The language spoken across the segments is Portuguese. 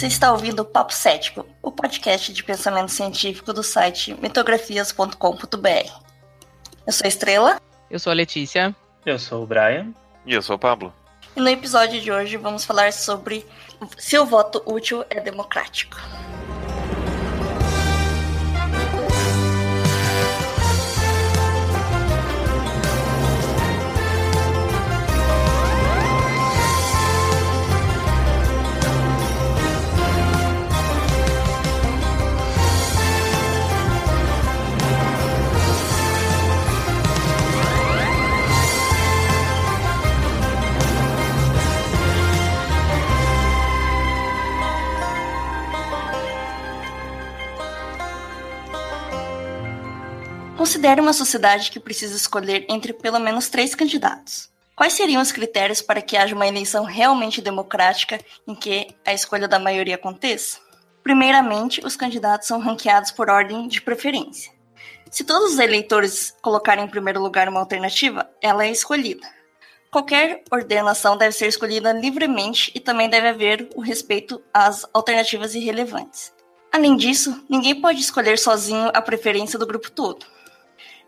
Você está ouvindo o Papo Cético, o podcast de pensamento científico do site mitografias.com.br. Eu sou a Estrela. Eu sou a Letícia. Eu sou o Brian. E eu sou o Pablo. E no episódio de hoje vamos falar sobre se o voto útil é democrático. Considere uma sociedade que precisa escolher entre pelo menos três candidatos. Quais seriam os critérios para que haja uma eleição realmente democrática em que a escolha da maioria aconteça? Primeiramente, os candidatos são ranqueados por ordem de preferência. Se todos os eleitores colocarem em primeiro lugar uma alternativa, ela é escolhida. Qualquer ordenação deve ser escolhida livremente e também deve haver o respeito às alternativas irrelevantes. Além disso, ninguém pode escolher sozinho a preferência do grupo todo.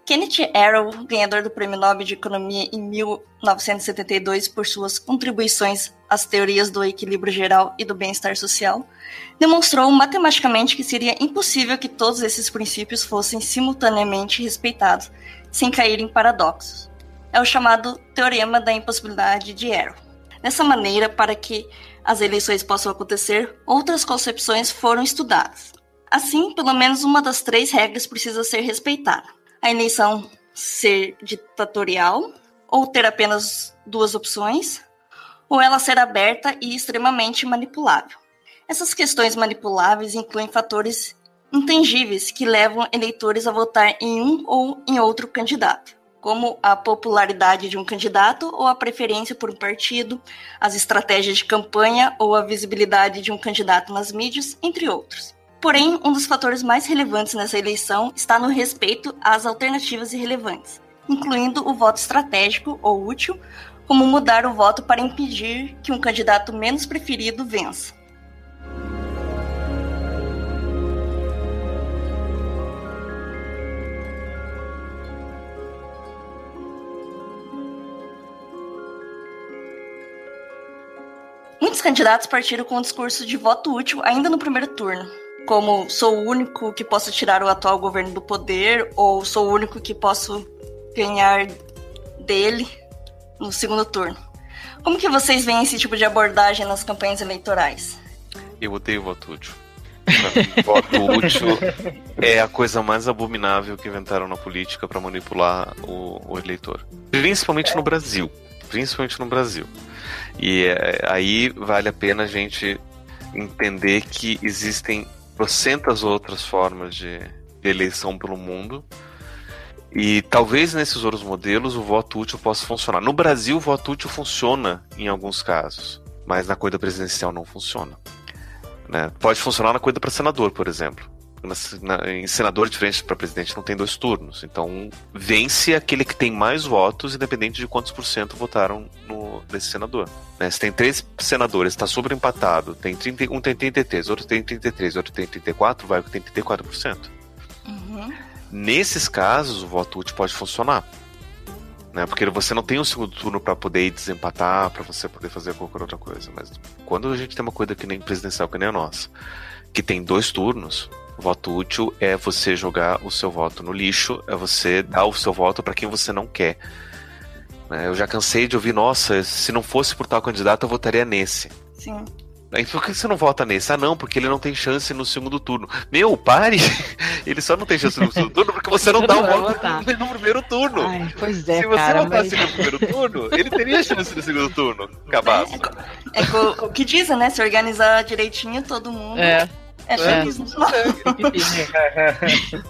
Kenneth Arrow, ganhador do Prêmio Nobel de Economia em 1972 por suas contribuições às teorias do equilíbrio geral e do bem-estar social, demonstrou matematicamente que seria impossível que todos esses princípios fossem simultaneamente respeitados, sem cair em paradoxos. É o chamado Teorema da Impossibilidade de Arrow. Dessa maneira, para que as eleições possam acontecer, outras concepções foram estudadas. Assim, pelo menos uma das três regras precisa ser respeitada a eleição ser ditatorial, ou ter apenas duas opções, ou ela ser aberta e extremamente manipulável. Essas questões manipuláveis incluem fatores intangíveis que levam eleitores a votar em um ou em outro candidato, como a popularidade de um candidato ou a preferência por um partido, as estratégias de campanha ou a visibilidade de um candidato nas mídias, entre outros. Porém, um dos fatores mais relevantes nessa eleição está no respeito às alternativas irrelevantes, incluindo o voto estratégico ou útil, como mudar o voto para impedir que um candidato menos preferido vença. Muitos candidatos partiram com o discurso de voto útil ainda no primeiro turno, como sou o único que posso tirar o atual governo do poder, ou sou o único que posso ganhar dele no segundo turno. Como que vocês veem esse tipo de abordagem nas campanhas eleitorais? Eu odeio voto útil. voto útil é a coisa mais abominável que inventaram na política para manipular o, o, eleitor. Principalmente no Brasil. Principalmente no Brasil. E é, aí vale a pena a gente entender que existem trocentas outras formas de, de eleição pelo mundo. E talvez nesses outros modelos o voto útil possa funcionar. No Brasil, o voto útil funciona em alguns casos, mas na coisa presidencial não funciona. Né? Pode funcionar na coisa para senador, por exemplo. Na, em senador, diferente para presidente, não tem dois turnos. Então, vence aquele que tem mais votos, independente de quantos por cento votaram no, nesse senador. Né? Se tem três senadores, está sobre empatado, tem 30, um tem 33, outro tem 33, outro tem 34, vai com tem 34%. Uhum. Nesses casos, o voto útil pode funcionar. Né? Porque você não tem um segundo turno para poder desempatar, para você poder fazer qualquer outra coisa. Mas quando a gente tem uma coisa que nem presidencial, que nem a nossa, que tem dois turnos, Voto útil é você jogar o seu voto no lixo, é você dar o seu voto para quem você não quer. Né, eu já cansei de ouvir, nossa, se não fosse por tal candidato, eu votaria nesse. Sim. Aí por que você não vota nesse? Ah, não, porque ele não tem chance no segundo turno. Meu, pare! Ele só não tem chance no segundo turno porque você não dá o voto no primeiro turno. Ai, pois é, Se você cara, votasse mas... no primeiro turno, ele teria chance no segundo turno. Cabaço. É, é, é o que dizem, né? Se organizar direitinho, todo mundo. É. É, é.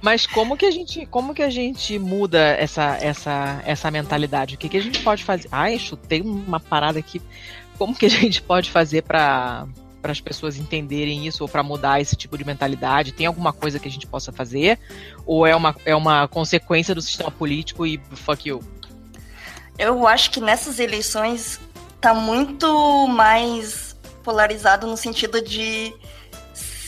Mas como que a gente, como que a gente muda essa, essa, essa mentalidade? O que, que a gente pode fazer? Ai, chutei uma parada aqui. Como que a gente pode fazer para para as pessoas entenderem isso ou para mudar esse tipo de mentalidade? Tem alguma coisa que a gente possa fazer? Ou é uma, é uma consequência do sistema político e fuck you? Eu acho que nessas eleições tá muito mais polarizado no sentido de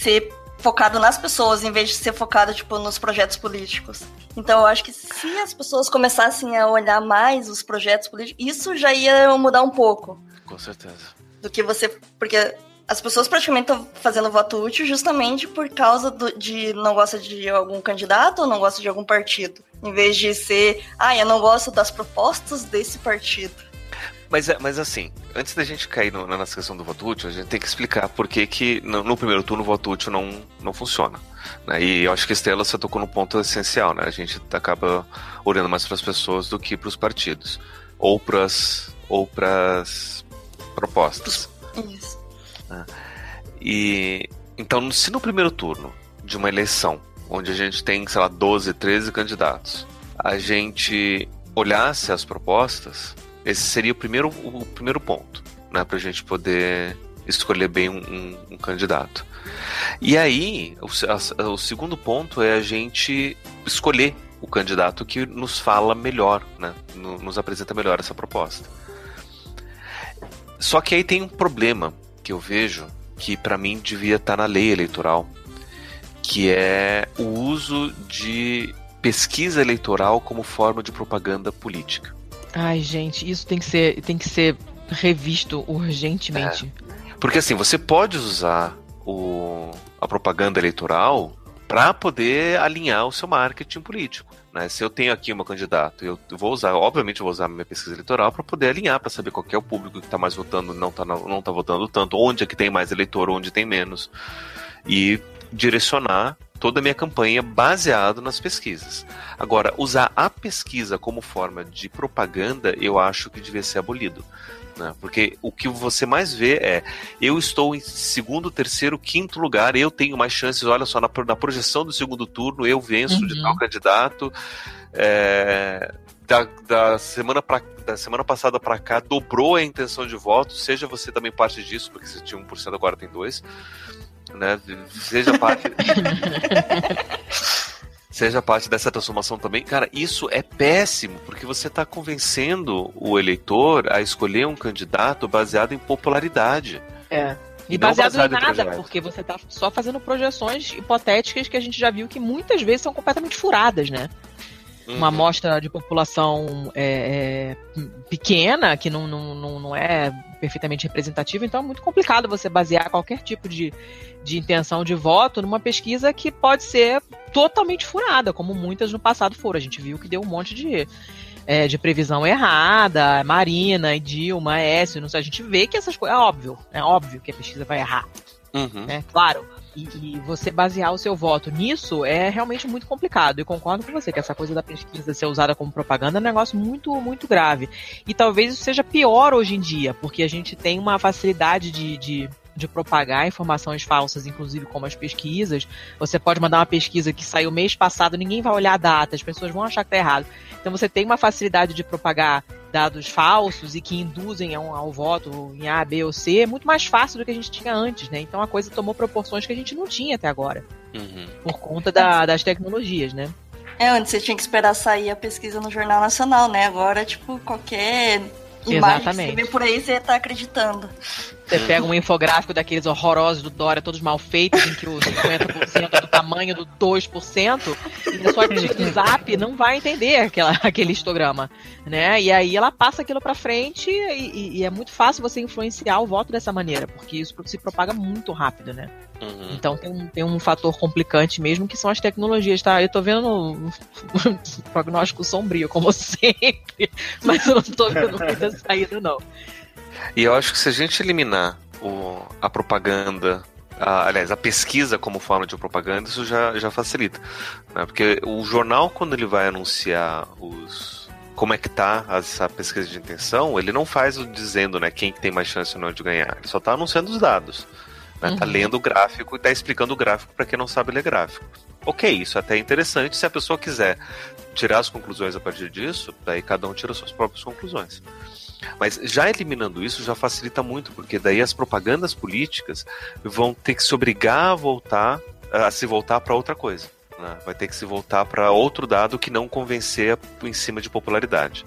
ser focado nas pessoas em vez de ser focado tipo nos projetos políticos. Então eu acho que se as pessoas começassem a olhar mais os projetos políticos, isso já ia mudar um pouco. Com certeza. Do que você, porque as pessoas praticamente estão fazendo voto útil justamente por causa do, de não gosta de algum candidato ou não gosta de algum partido. Em vez de ser, ah, eu não gosto das propostas desse partido. Mas, mas assim, antes da gente cair no, na questão do voto útil, a gente tem que explicar por que, que no, no primeiro turno o voto útil não, não funciona. Né? E eu acho que a Estela você tocou no ponto essencial, né? A gente acaba olhando mais para as pessoas do que para os partidos. Ou para as ou propostas. Isso. Né? E então, se no primeiro turno de uma eleição, onde a gente tem, sei lá, 12, 13 candidatos, a gente olhasse as propostas, esse seria o primeiro, o primeiro ponto, né, para a gente poder escolher bem um, um, um candidato. E aí, o, a, o, segundo ponto é a gente escolher o candidato que nos fala melhor, né, no, nos apresenta melhor essa proposta. Só que aí tem um problema que eu vejo que para mim devia estar tá na lei eleitoral, que é o uso de pesquisa eleitoral como forma de propaganda política. Ai, gente, isso tem que ser, tem que ser revisto urgentemente. É. Porque assim, você pode usar o, a propaganda eleitoral para poder alinhar o seu marketing político. Né? Se eu tenho aqui uma candidata, eu vou usar, obviamente, eu vou usar minha pesquisa eleitoral para poder alinhar, para saber qual é o público que está mais votando, não está não tá votando tanto, onde é que tem mais eleitor, onde tem menos. E direcionar toda a minha campanha baseado nas pesquisas. Agora, usar a pesquisa como forma de propaganda, eu acho que devia ser abolido. Né? Porque o que você mais vê é eu estou em segundo, terceiro, quinto lugar, eu tenho mais chances, olha só, na, na projeção do segundo turno, eu venço uhum. de tal candidato. É, da, da, semana pra, da semana passada para cá dobrou a intenção de voto, seja você também parte disso, porque você tinha 1%, agora tem 2%. Né? Seja parte. seja parte dessa transformação também. Cara, isso é péssimo, porque você está convencendo o eleitor a escolher um candidato baseado em popularidade. É. E baseado, baseado em nada, em porque você está só fazendo projeções hipotéticas que a gente já viu que muitas vezes são completamente furadas, né? Uhum. Uma amostra de população é, é, pequena, que não, não, não, não é perfeitamente representativa, então é muito complicado você basear qualquer tipo de, de intenção de voto numa pesquisa que pode ser totalmente furada, como muitas no passado foram. A gente viu que deu um monte de, é, de previsão errada, Marina, Dilma, S, não sei, a gente vê que essas coisas. É óbvio, é óbvio que a pesquisa vai errar. Uhum. Né? Claro. E, e, você basear o seu voto nisso é realmente muito complicado. E concordo com você que essa coisa da pesquisa ser usada como propaganda é um negócio muito, muito grave. E talvez isso seja pior hoje em dia, porque a gente tem uma facilidade de, de de propagar informações falsas, inclusive como as pesquisas. Você pode mandar uma pesquisa que saiu mês passado, ninguém vai olhar a data, as pessoas vão achar que está errado. Então você tem uma facilidade de propagar dados falsos e que induzem ao, ao, voto em A, B ou C, é muito mais fácil do que a gente tinha antes, né? Então a coisa tomou proporções que a gente não tinha até agora. Uhum. Por conta da, das tecnologias, né? É, antes você tinha que esperar sair a pesquisa no Jornal Nacional, né? Agora, tipo, qualquer imagem Exatamente. que você vê por aí, você tá acreditando. Você pega um infográfico daqueles horrorosos do Dória, todos mal feitos, em que o 50% é do tamanho do 2%, e a sua tia do Zap não vai entender aquela, aquele histograma, né? E aí ela passa aquilo para frente e, e, é muito fácil você influenciar o voto dessa maneira, porque isso se propaga muito rápido, né? Uhum. Então tem um, tem um fator complicante mesmo que são as tecnologias, tá? Eu tô vendo um, um prognóstico sombrio, como sempre, mas eu não tô vendo muita saída, não. E eu acho que se a gente eliminar o, a propaganda a, aliás, a pesquisa como forma de propaganda, isso já, já facilita. Né? Porque o jornal, quando ele vai anunciar os. Como é que tá essa pesquisa de intenção, ele não faz o dizendo né, quem tem mais chance ou não de ganhar. Ele só está anunciando os dados. Né? Tá uhum. Tá lendo o gráfico e tá explicando o gráfico para quem não sabe ler gráfico. Ok, isso é até interessante. Se a pessoa quiser tirar as conclusões a partir disso, daí cada um tira suas próprias conclusões. Mas já eliminando isso já facilita muito, porque daí as propagandas políticas vão ter que se obrigar a voltar, a se voltar para outra coisa. Né? Vai ter que se voltar para outro dado que não convencer em cima de popularidade.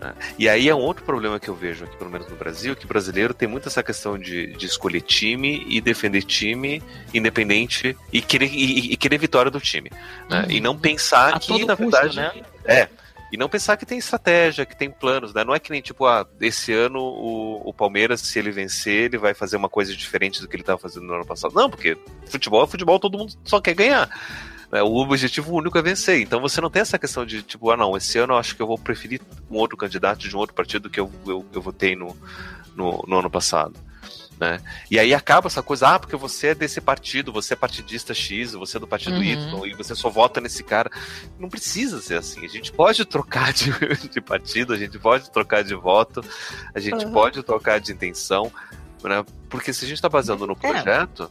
Né? E aí é um outro problema que eu vejo aqui, pelo menos no Brasil, que o brasileiro tem muito essa questão de, de escolher time e defender time independente e querer, e, e querer vitória do time. Né? Uhum. E não pensar A que, na custo, verdade. Né? É. E não pensar que tem estratégia, que tem planos, né? Não é que nem, tipo, ah, esse ano o, o Palmeiras, se ele vencer, ele vai fazer uma coisa diferente do que ele estava fazendo no ano passado. Não, porque futebol é futebol, todo mundo só quer ganhar. Né? O objetivo único é vencer. Então você não tem essa questão de, tipo, ah, não, esse ano eu acho que eu vou preferir um outro candidato de um outro partido que eu, eu, eu votei no, no, no ano passado. Né? E aí acaba essa coisa, ah, porque você é desse partido, você é partidista X, você é do partido uhum. Y, e você só vota nesse cara. Não precisa ser assim. A gente pode trocar de, de partido, a gente pode trocar de voto, a gente uhum. pode trocar de intenção, né? Porque se a gente está baseando no é. projeto,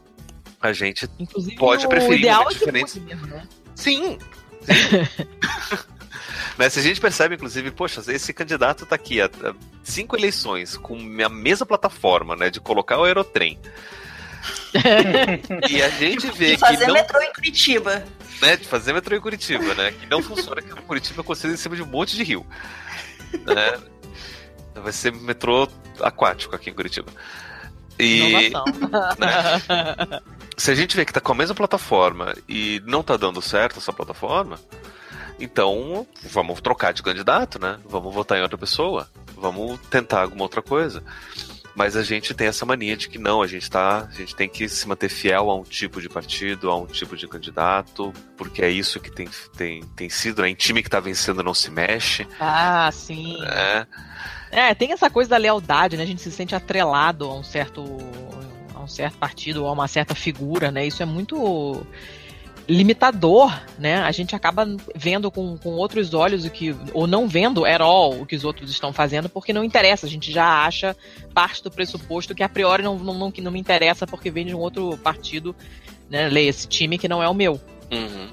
é a gente Inclusive, pode preferir uma é diferente. Mesmo, né? Sim. Mas se a gente percebe, inclusive, poxa, esse candidato está aqui há cinco eleições com a mesma plataforma, né, de colocar o aerotrem. e a gente vê de fazer que não... metrô em Curitiba. Né, de fazer metrô em Curitiba, né? Que não funciona que Curitiba é construído em cima de um monte de rio. Né? Vai ser metrô aquático aqui em Curitiba. E, né? se a gente vê que tá com a mesma plataforma e não tá dando certo essa plataforma, então vamos trocar de candidato, né? Vamos votar em outra pessoa, vamos tentar alguma outra coisa. Mas a gente tem essa mania de que não, a gente tá, a gente tem que se manter fiel a um tipo de partido, a um tipo de candidato, porque é isso que tem, tem, tem sido, né? Em time que tá vencendo não se mexe. Ah, sim. É. É, tem essa coisa da lealdade, né? A gente se sente atrelado a um certo a um certo partido ou a uma certa figura, né? Isso é muito limitador, né? A gente acaba vendo com, com outros olhos o que ou não vendo at all o que os outros estão fazendo porque não interessa. A gente já acha parte do pressuposto que a priori não, não, não, não me interessa porque vem de um outro partido, né? Leia esse time que não é o meu. Uhum.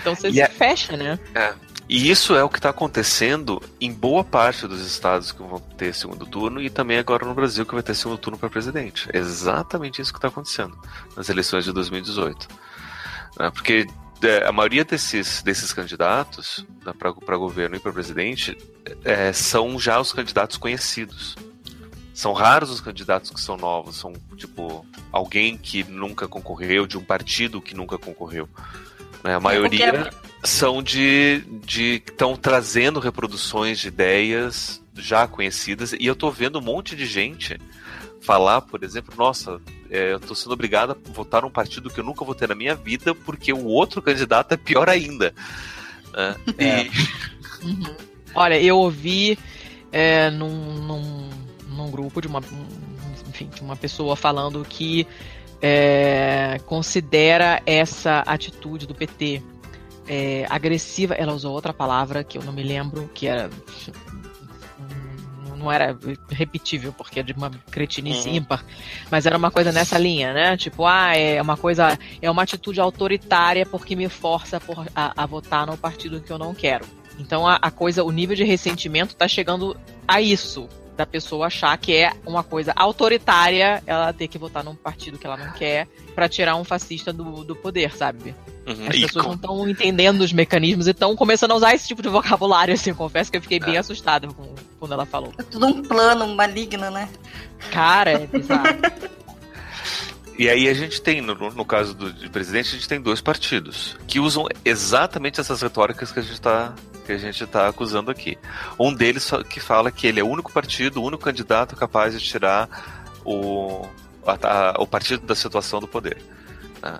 Então você e se é, fecha, né? É. E isso é o que está acontecendo em boa parte dos estados que vão ter segundo turno e também agora no Brasil que vai ter segundo turno para presidente. É exatamente isso que está acontecendo nas eleições de 2018. Né? Porque é, a maioria desses, desses candidatos né, para governo e para presidente é, são já os candidatos conhecidos. São raros os candidatos que são novos, são tipo alguém que nunca concorreu, de um partido que nunca concorreu. Né? A maioria são de de estão trazendo reproduções de ideias já conhecidas e eu tô vendo um monte de gente falar, por exemplo, nossa, é, eu tô sendo obrigado a votar num partido que eu nunca votei na minha vida porque o outro candidato é pior ainda. É. E... Uhum. Olha, eu ouvi é, num, num, num, grupo de uma, enfim, de uma pessoa falando que é, considera essa atitude do PT é, agressiva. Ela usou outra palavra que eu não me lembro, que era. Não era repetível, porque é de uma cretinice uhum. ímpar, mas era uma coisa nessa linha, né? Tipo, ah, é uma coisa, é uma atitude autoritária porque me força por, a, a votar no partido que eu não quero. Então a, a, coisa, o nível de ressentimento tá chegando a isso, da pessoa achar que é uma coisa autoritária ela ter que votar num partido que ela não quer para tirar um fascista do, do poder, sabe? Uhum. As pessoas com... não estão entendendo os mecanismos e estão começando a usar esse tipo de vocabulário, assim, eu confesso que eu fiquei é. bem assustada com, quando ela falou. É tudo um plano maligno, né? Cara, é bizarro. E aí a gente tem, no, no caso do presidente, a gente tem dois partidos que usam exatamente essas retóricas que a gente está que a gente está acusando aqui. Um deles que fala que ele é o único partido, o único candidato capaz de tirar o, a, a, o partido da situação do poder. Né?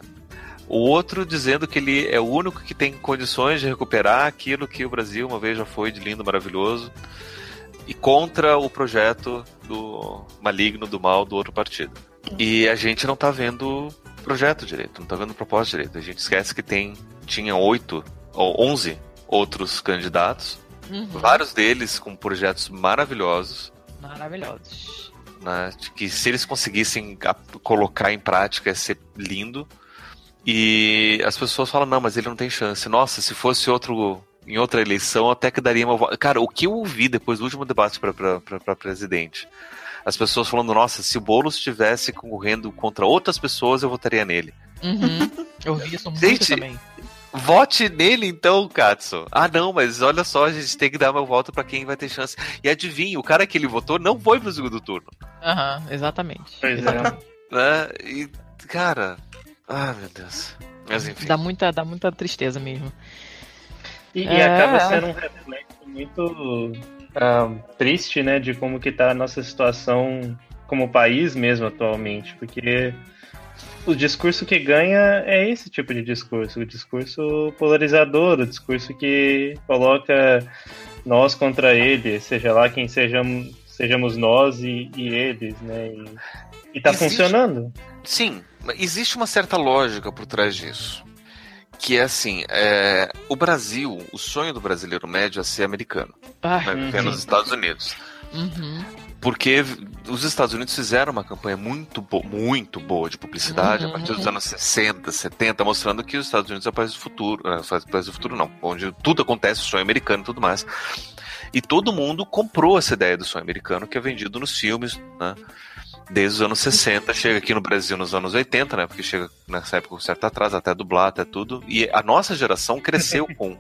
O outro dizendo que ele é o único que tem condições de recuperar aquilo que o Brasil uma vez já foi de lindo, maravilhoso, e contra o projeto do maligno, do mal do outro partido. E a gente não está vendo projeto direito, não está vendo propósito direito. A gente esquece que tem tinha oito ou onze outros candidatos, uhum. vários deles com projetos maravilhosos. Maravilhosos. Né, que se eles conseguissem colocar em prática ia ser lindo. E as pessoas falam, não, mas ele não tem chance. Nossa, se fosse outro em outra eleição, até que daria uma. Cara, o que eu ouvi depois do último debate para presidente? As pessoas falando, nossa, se o Boulos estivesse concorrendo contra outras pessoas, eu votaria nele. Uhum. Eu ouvi isso muito Gente, também Vote nele então, Katsu. Ah, não, mas olha só, a gente tem que dar meu voto para quem vai ter chance. E adivinha, o cara que ele votou não foi pro segundo turno. Aham, uhum, exatamente. Pois é. né? E, cara. Ah, meu Deus. Mas enfim. Dá muita, dá muita tristeza mesmo. E, é... e acaba sendo um reflexo muito uh, triste, né, de como que tá a nossa situação como país mesmo atualmente, porque o discurso que ganha é esse tipo de discurso, o discurso polarizador, o discurso que coloca nós contra ele, seja lá quem sejamos, sejamos nós e, e eles, né? E, e tá existe, funcionando. Sim, existe uma certa lógica por trás disso. Que é assim, é, o Brasil, o sonho do brasileiro médio é ser americano. Ah, né, viver nos Estados Unidos. Uhum. Porque os Estados Unidos fizeram uma campanha muito, bo muito boa de publicidade uhum. a partir dos anos 60, 70, mostrando que os Estados Unidos é o país do futuro. Não, é o país do futuro não, onde tudo acontece, o sonho americano e tudo mais. E todo mundo comprou essa ideia do sonho americano que é vendido nos filmes, né? Desde os anos 60, chega aqui no Brasil nos anos 80, né? Porque chega nessa época com certo atraso, até dublar, até tudo. E a nossa geração cresceu com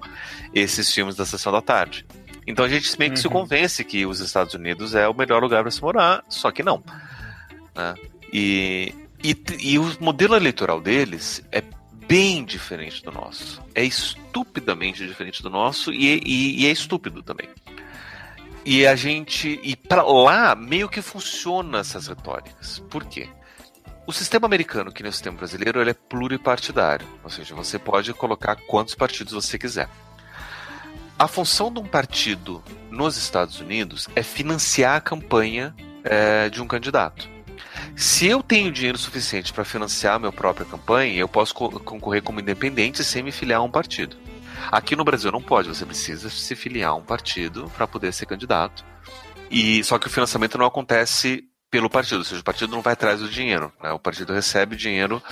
esses filmes da sessão da tarde. Então a gente meio que uhum. se convence que os Estados Unidos é o melhor lugar para se morar, só que não. Né? E, e, e o modelo eleitoral deles é bem diferente do nosso. É estupidamente diferente do nosso e, e, e é estúpido também. E a gente. E para lá meio que funciona essas retóricas. Por quê? O sistema americano, que nem o sistema brasileiro, ele é pluripartidário. Ou seja, você pode colocar quantos partidos você quiser. A função de um partido nos Estados Unidos é financiar a campanha é, de um candidato. Se eu tenho dinheiro suficiente para financiar a minha própria campanha, eu posso co concorrer como independente sem me filiar a um partido. Aqui no Brasil não pode, você precisa se filiar a um partido para poder ser candidato. E só que o financiamento não acontece pelo partido, ou seja, o partido não vai atrás do dinheiro. Né? O partido recebe dinheiro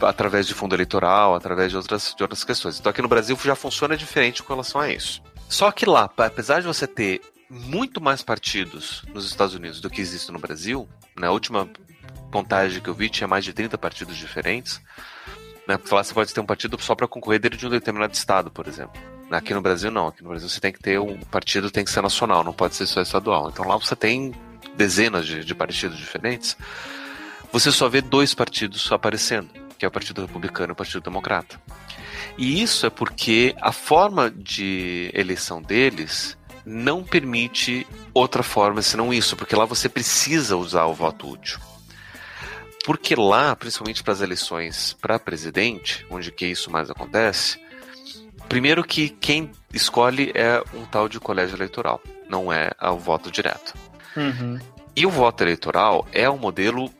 através de fundo eleitoral, através de outras, de outras questões. Então aqui no Brasil já funciona diferente com relação a isso. Só que lá, apesar de você ter muito mais partidos nos Estados Unidos do que existe no Brasil, na última contagem que eu vi tinha mais de 30 partidos diferentes, né? Porque lá você pode ter um partido só para concorrer dentro de um determinado estado, por exemplo. Aqui no Brasil não, aqui no Brasil você tem que ter um partido tem que ser nacional, não pode ser só estadual. Então lá você tem dezenas de, de partidos diferentes. Você só vê dois partidos aparecendo que é o Partido Republicano e o Partido Democrata. E isso é porque a forma de eleição deles não permite outra forma senão isso, porque lá você precisa usar o voto útil. Porque lá, principalmente para as eleições para presidente, onde que isso mais acontece, primeiro que quem escolhe é um tal de colégio eleitoral, não é o voto direto. Uhum. E o voto eleitoral é um modelo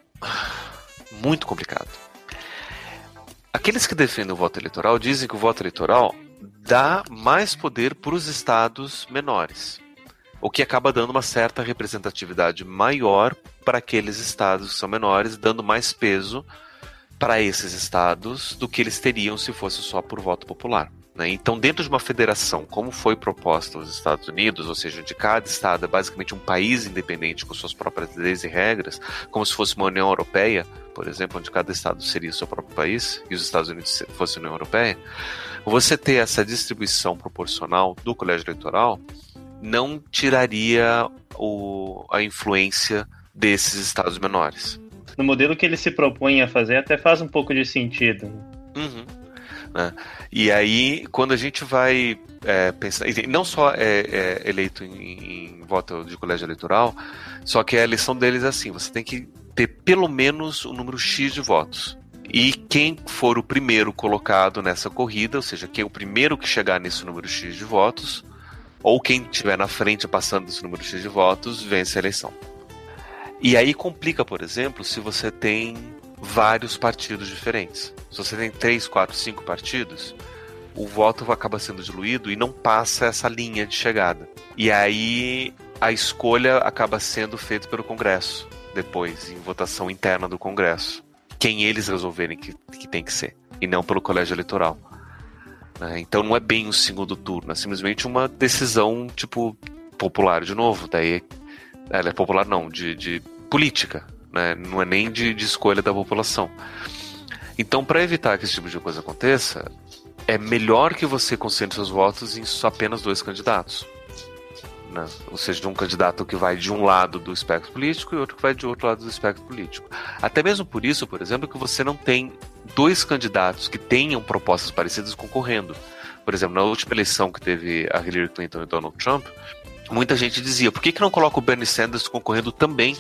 muito complicado. Aqueles que defendem o voto eleitoral dizem que o voto eleitoral dá mais poder para os estados menores, o que acaba dando uma certa representatividade maior para aqueles estados que são menores, dando mais peso para esses estados do que eles teriam se fosse só por voto popular. Né? Então, dentro de uma federação, como foi proposta aos Estados Unidos, ou seja, de cada estado é basicamente um país independente com suas próprias leis e regras, como se fosse uma União Europeia, por exemplo, onde cada estado seria o seu próprio país e os Estados Unidos fossem a União Europeia, você ter essa distribuição proporcional do colégio eleitoral não tiraria o, a influência desses estados menores. No modelo que ele se propõe a fazer, até faz um pouco de sentido. Uhum. Né? E aí, quando a gente vai é, pensar, não só é, é eleito em, em, voto de colégio eleitoral, só que a eleição deles é assim: você tem que ter pelo menos o um número X de votos. E quem for o primeiro colocado nessa corrida, ou seja, quem é o primeiro que chegar nesse número X de votos, ou quem estiver na frente passando desse número X de votos, vence a eleição. E aí complica, por exemplo, se você tem vários partidos diferentes. Se você tem três, quatro, cinco partidos, o voto acaba sendo diluído e não passa essa linha de chegada. E aí a escolha acaba sendo feita pelo Congresso, depois, em votação interna do Congresso. Quem eles resolverem que, que tem que ser, e não pelo colégio eleitoral. Né? Então não é bem um segundo turno, é simplesmente uma decisão, tipo, popular de novo. Daí ela é popular não, de, de política né? não é nem de, de escolha da população. Então, para evitar que esse tipo de coisa aconteça, é melhor que você concentre seus votos em só apenas dois candidatos. Né? Ou seja, de um candidato que vai de um lado do espectro político e outro que vai de outro lado do espectro político. Até mesmo por isso, por exemplo, que você não tem dois candidatos que tenham propostas parecidas concorrendo. Por exemplo, na última eleição que teve a Hillary Clinton e Donald Trump, muita gente dizia: por que, que não coloca o Bernie Sanders concorrendo também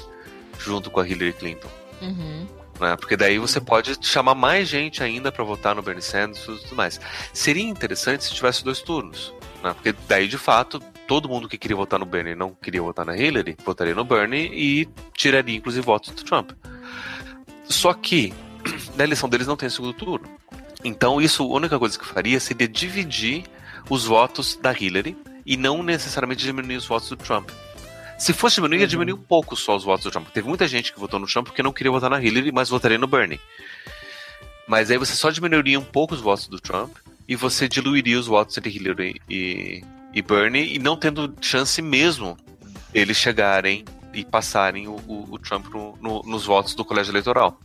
junto com a Hillary Clinton? Uhum. Né? Porque daí você pode chamar mais gente ainda para votar no Bernie Sanders e tudo mais. Seria interessante se tivesse dois turnos. Né? Porque daí, de fato, todo mundo que queria votar no Bernie não queria votar na Hillary, votaria no Bernie e tiraria, inclusive, votos do Trump. Só que na eleição deles não tem segundo turno. Então, isso, a única coisa que faria seria dividir os votos da Hillary e não necessariamente diminuir os votos do Trump. Se fosse diminuir, ia uhum. diminuir um pouco só os votos do Trump. Teve muita gente que votou no Trump porque não queria votar na Hillary, mas votaria no Bernie. Mas aí você só diminuiria um pouco os votos do Trump e você diluiria os votos entre Hillary e, e Bernie e não tendo chance mesmo eles chegarem e passarem o, o, o Trump no, no, nos votos do colégio eleitoral.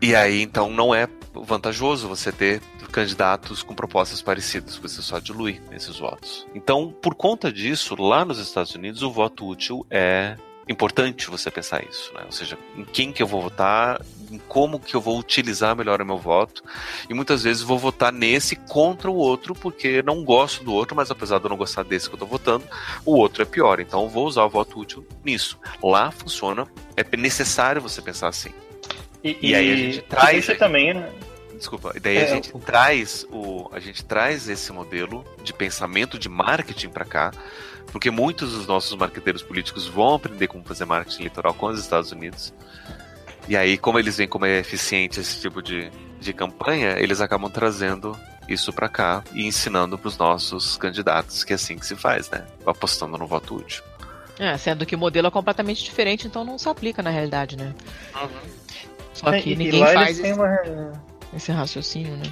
E aí, então, não é vantajoso você ter candidatos com propostas parecidas, você só dilui esses votos. Então, por conta disso, lá nos Estados Unidos, o voto útil é importante você pensar isso, né? Ou seja, em quem que eu vou votar, em como que eu vou utilizar melhor o meu voto. E muitas vezes vou votar nesse contra o outro, porque não gosto do outro, mas apesar de eu não gostar desse que eu estou votando, o outro é pior. Então vou usar o voto útil nisso. Lá funciona, é necessário você pensar assim. E, e, e aí a gente traz. Isso também, né? Desculpa. E daí é, a gente eu... traz o, a gente traz esse modelo de pensamento de marketing para cá, porque muitos dos nossos marqueteiros políticos vão aprender como fazer marketing eleitoral com os Estados Unidos. E aí, como eles veem como é eficiente esse tipo de, de campanha, eles acabam trazendo isso para cá e ensinando para os nossos candidatos que é assim que se faz, né? Apostando no voto útil. É, sendo que o modelo é completamente diferente, então não se aplica na realidade, né? Uhum. Só que é, ninguém faz esse, uma... esse, raciocínio, né?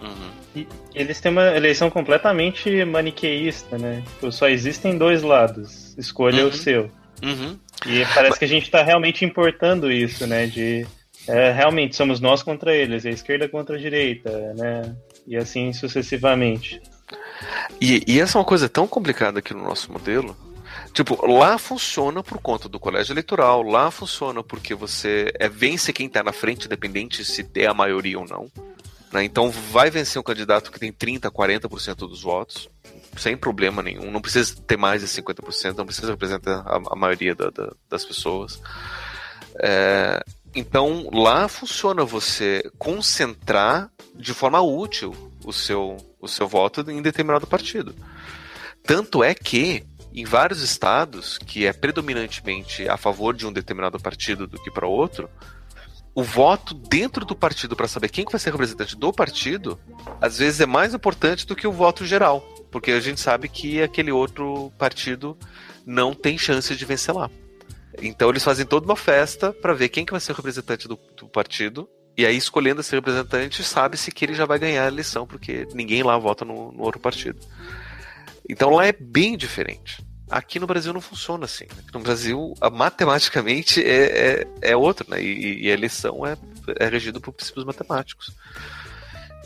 Uhum. E eles têm uma eleição completamente maniqueísta, né? Tipo, só existem dois lados. Escolha uhum. o seu. Uhum. E parece que a gente está realmente importando isso, né? De é, realmente somos nós contra eles, a esquerda contra a direita, né? E assim sucessivamente. E, e essa é uma coisa tão complicada aqui no nosso modelo, Tipo, lá funciona por conta do colégio eleitoral, lá funciona porque você é vence quem está na frente, independente se é a maioria ou não. Né? Então vai vencer um candidato que tem 30, 40% dos votos, sem problema nenhum. Não precisa ter mais de 50%, não precisa representar a, a maioria da, da, das pessoas. É, então lá funciona você concentrar de forma útil o seu, o seu voto em determinado partido. Tanto é que em vários estados, que é predominantemente a favor de um determinado partido do que para outro, o voto dentro do partido para saber quem vai ser representante do partido, às vezes é mais importante do que o voto geral, porque a gente sabe que aquele outro partido não tem chance de vencer lá. Então eles fazem toda uma festa para ver quem que vai ser o representante do, do partido e aí, escolhendo esse representante, sabe-se que ele já vai ganhar a eleição, porque ninguém lá vota no, no outro partido. Então lá é bem diferente. Aqui no Brasil não funciona assim. No Brasil, matematicamente é, é, é outro, né? E, e, a eleição é, é regida por princípios matemáticos.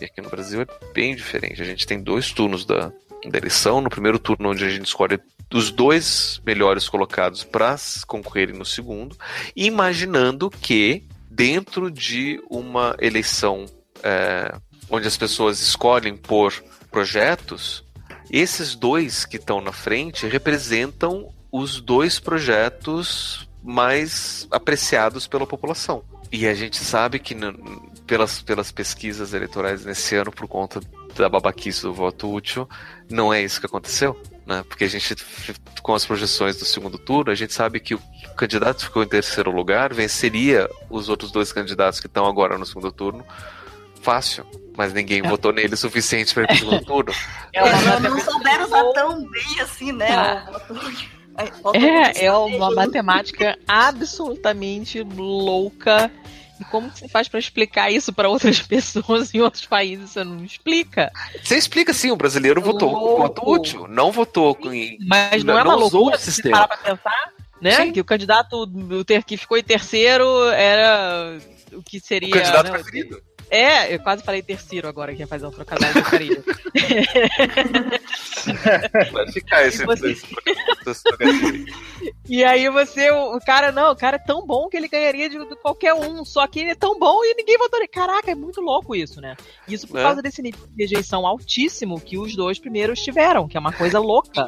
E aqui no Brasil é bem diferente. A gente tem dois turnos da, da eleição. No primeiro turno, onde a gente escolhe os dois melhores colocados para concorrerem no segundo, imaginando que dentro de uma eleição é, onde as pessoas escolhem por projetos, esses dois que estão na frente representam os dois projetos mais apreciados pela população. E a gente sabe que pelas, pelas pesquisas eleitorais nesse ano, por conta da babaquice do voto útil, não é isso que aconteceu. Né? Porque a gente, com as projeções do segundo turno, a gente sabe que o candidato que ficou em terceiro lugar venceria os outros dois candidatos que estão agora no segundo turno fácil. Mas ninguém é. votou nele o suficiente para ir pro segundo turno. É uma não souberam usar tão bem assim, né? Ah. É, é uma matemática absolutamente louca. E como você faz para explicar isso para outras pessoas em outros países? Você não explica? Você explica sim, o brasileiro votou com voto útil, não votou com. Mas não, não é uma loucura se você parar pra pensar, né? Sim. Que o candidato o ter, que ficou em terceiro era o que seria. O candidato né? preferido. É, eu quase falei terceiro agora, que ia fazer um trocadilho de. Vai ficar esse, você... esse, esse E aí você, o, cara, não, o cara é tão bom que ele ganharia de, de, qualquer um, só que ele é tão bom e ninguém votou nele. Caraca, é muito louco isso, né? Isso por é. causa desse nível de rejeição altíssimo que os dois primeiros tiveram, que é uma coisa louca.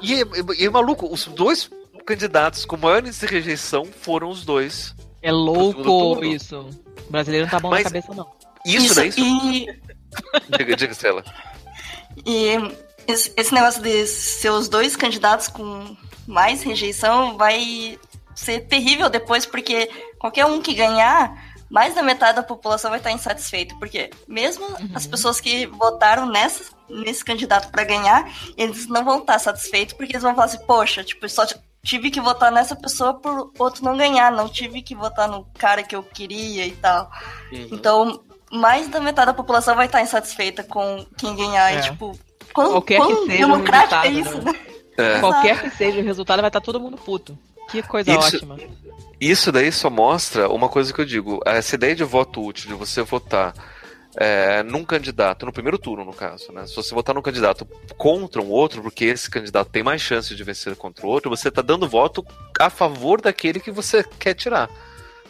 E, e, e, e maluco, os dois candidatos com maior índice de rejeição foram os dois. É louco isso. O brasileiro não tá bom Mas na cabeça, não. Isso, isso, né? Isso... E... diga, diga, Stella. E esse negócio de ser os dois candidatos com mais rejeição vai ser terrível depois, porque qualquer um que ganhar, mais da metade da população vai estar insatisfeito, porque mesmo uhum. as pessoas que votaram nessa, nesse candidato para ganhar, eles não vão estar satisfeitos, porque eles vão falar assim, poxa, tipo, só tive que votar nessa pessoa por outro não ganhar, não tive que votar no cara que eu queria e tal. Uhum. Então, mais da metade da população vai estar insatisfeita com quem ganhar. É. E, tipo, quão, Qualquer quão que seja democrático é isso, né? É. Qualquer que seja o resultado, vai estar todo mundo puto. Que coisa isso, ótima. Isso daí só mostra uma coisa que eu digo. Essa ideia de voto útil, de você votar é, num candidato, no primeiro turno, no caso, né? Se você votar num candidato contra um outro, porque esse candidato tem mais chance de vencer contra o outro, você está dando voto a favor daquele que você quer tirar.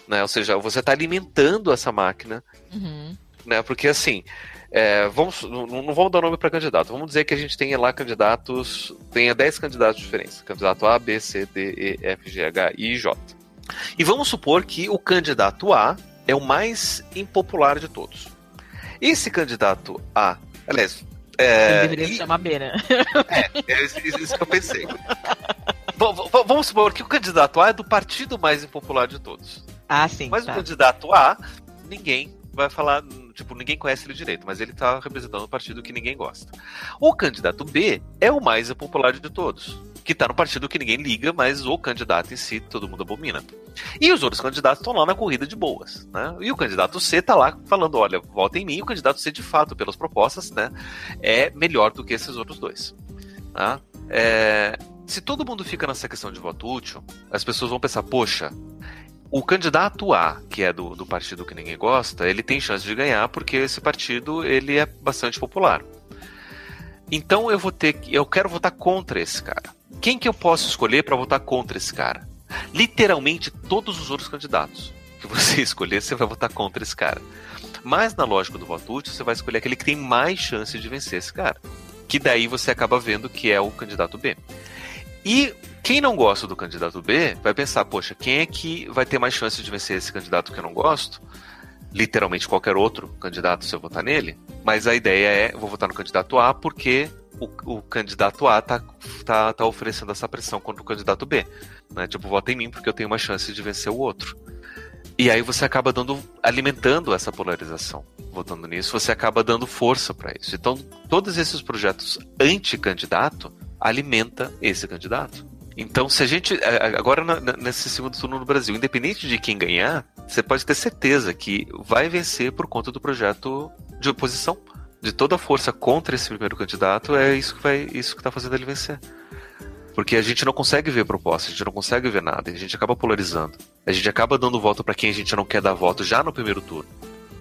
Né? Ou seja, você está alimentando essa máquina. Uhum. Né? Porque assim. É, vamos, não, não, vamos dar nome para candidato. Vamos dizer que a gente tenha lá candidatos, tenha 10 candidatos diferentes. Candidato A, B, C, D, E, F, G, H, I J. E vamos supor que o candidato A é o mais impopular de todos. Esse candidato A, aliás. É, Ele deveria e, se chamar B, né? É, é isso, isso que eu pensei. vamos supor que o candidato A é do partido mais impopular de todos. Ah, sim. Mas tá. o candidato A, ninguém vai falar, tipo, ninguém conhece ele direito, mas ele tá representando um partido que ninguém gosta. O candidato B é o mais impopular de todos que está no partido que ninguém liga, mas o candidato em si todo mundo abomina. E os outros candidatos estão lá na corrida de boas, né? E o candidato C está lá falando, olha, votem em mim. O candidato C, de fato, pelas propostas, né, é melhor do que esses outros dois. Tá? É... Se todo mundo fica nessa questão de voto útil, as pessoas vão pensar, poxa, o candidato A, que é do, do partido que ninguém gosta, ele tem chance de ganhar porque esse partido ele é bastante popular. Então eu vou ter eu quero votar contra esse cara. Quem que eu posso escolher para votar contra esse cara? Literalmente todos os outros candidatos que você escolher, você vai votar contra esse cara. Mas na lógica do voto útil, você vai escolher aquele que tem mais chance de vencer esse cara. Que daí você acaba vendo que é o candidato B. E quem não gosta do candidato B vai pensar, poxa, quem é que vai ter mais chance de vencer esse candidato que eu não gosto? Literalmente qualquer outro candidato se eu votar nele. Mas a ideia é, vou votar no candidato A porque o, o candidato A tá, tá, tá oferecendo essa pressão contra o candidato B. Né? Tipo, vota em mim porque eu tenho uma chance de vencer o outro. E aí você acaba dando, alimentando essa polarização. Votando nisso, você acaba dando força para isso. Então, todos esses projetos anti-candidato alimenta esse candidato. Então, se a gente. Agora, nesse segundo turno no Brasil, independente de quem ganhar, você pode ter certeza que vai vencer por conta do projeto de oposição de toda a força contra esse primeiro candidato, é isso que vai, isso que está fazendo ele vencer. Porque a gente não consegue ver proposta, a gente não consegue ver nada, a gente acaba polarizando. A gente acaba dando voto para quem a gente não quer dar voto já no primeiro turno.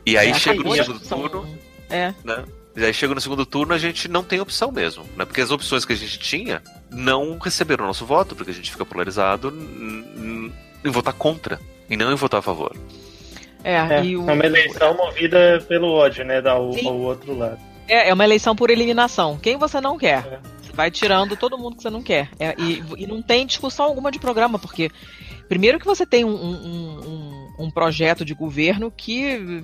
E aí é, chega no segundo turno, é. né? E aí chega no segundo turno a gente não tem opção mesmo, né? Porque as opções que a gente tinha não receberam o nosso voto, porque a gente fica polarizado em votar contra e não em votar a favor. É, é, e o... é uma eleição movida pelo ódio, né? Da, o, ao outro lado. É, é uma eleição por eliminação. Quem você não quer? É. Vai tirando todo mundo que você não quer. É, e, e não tem discussão alguma de programa, porque primeiro que você tem um, um, um um projeto de governo que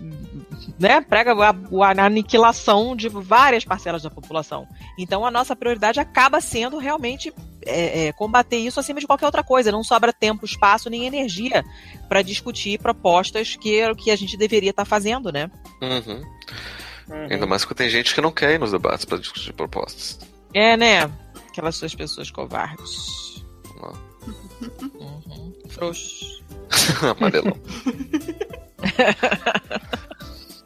né, prega a, a, aniquilação de várias parcelas da população. Então a nossa prioridade acaba sendo realmente é, é, combater isso acima de qualquer outra coisa. Não sobra tempo, espaço nem energia para discutir propostas que é o que a gente deveria estar tá fazendo, né? Uhum. Uhum. Ainda mais que tem gente que não quer ir nos debates para discutir propostas. É, né? Aquelas suas pessoas covardes. Uhum. Frouxos. Amarelão.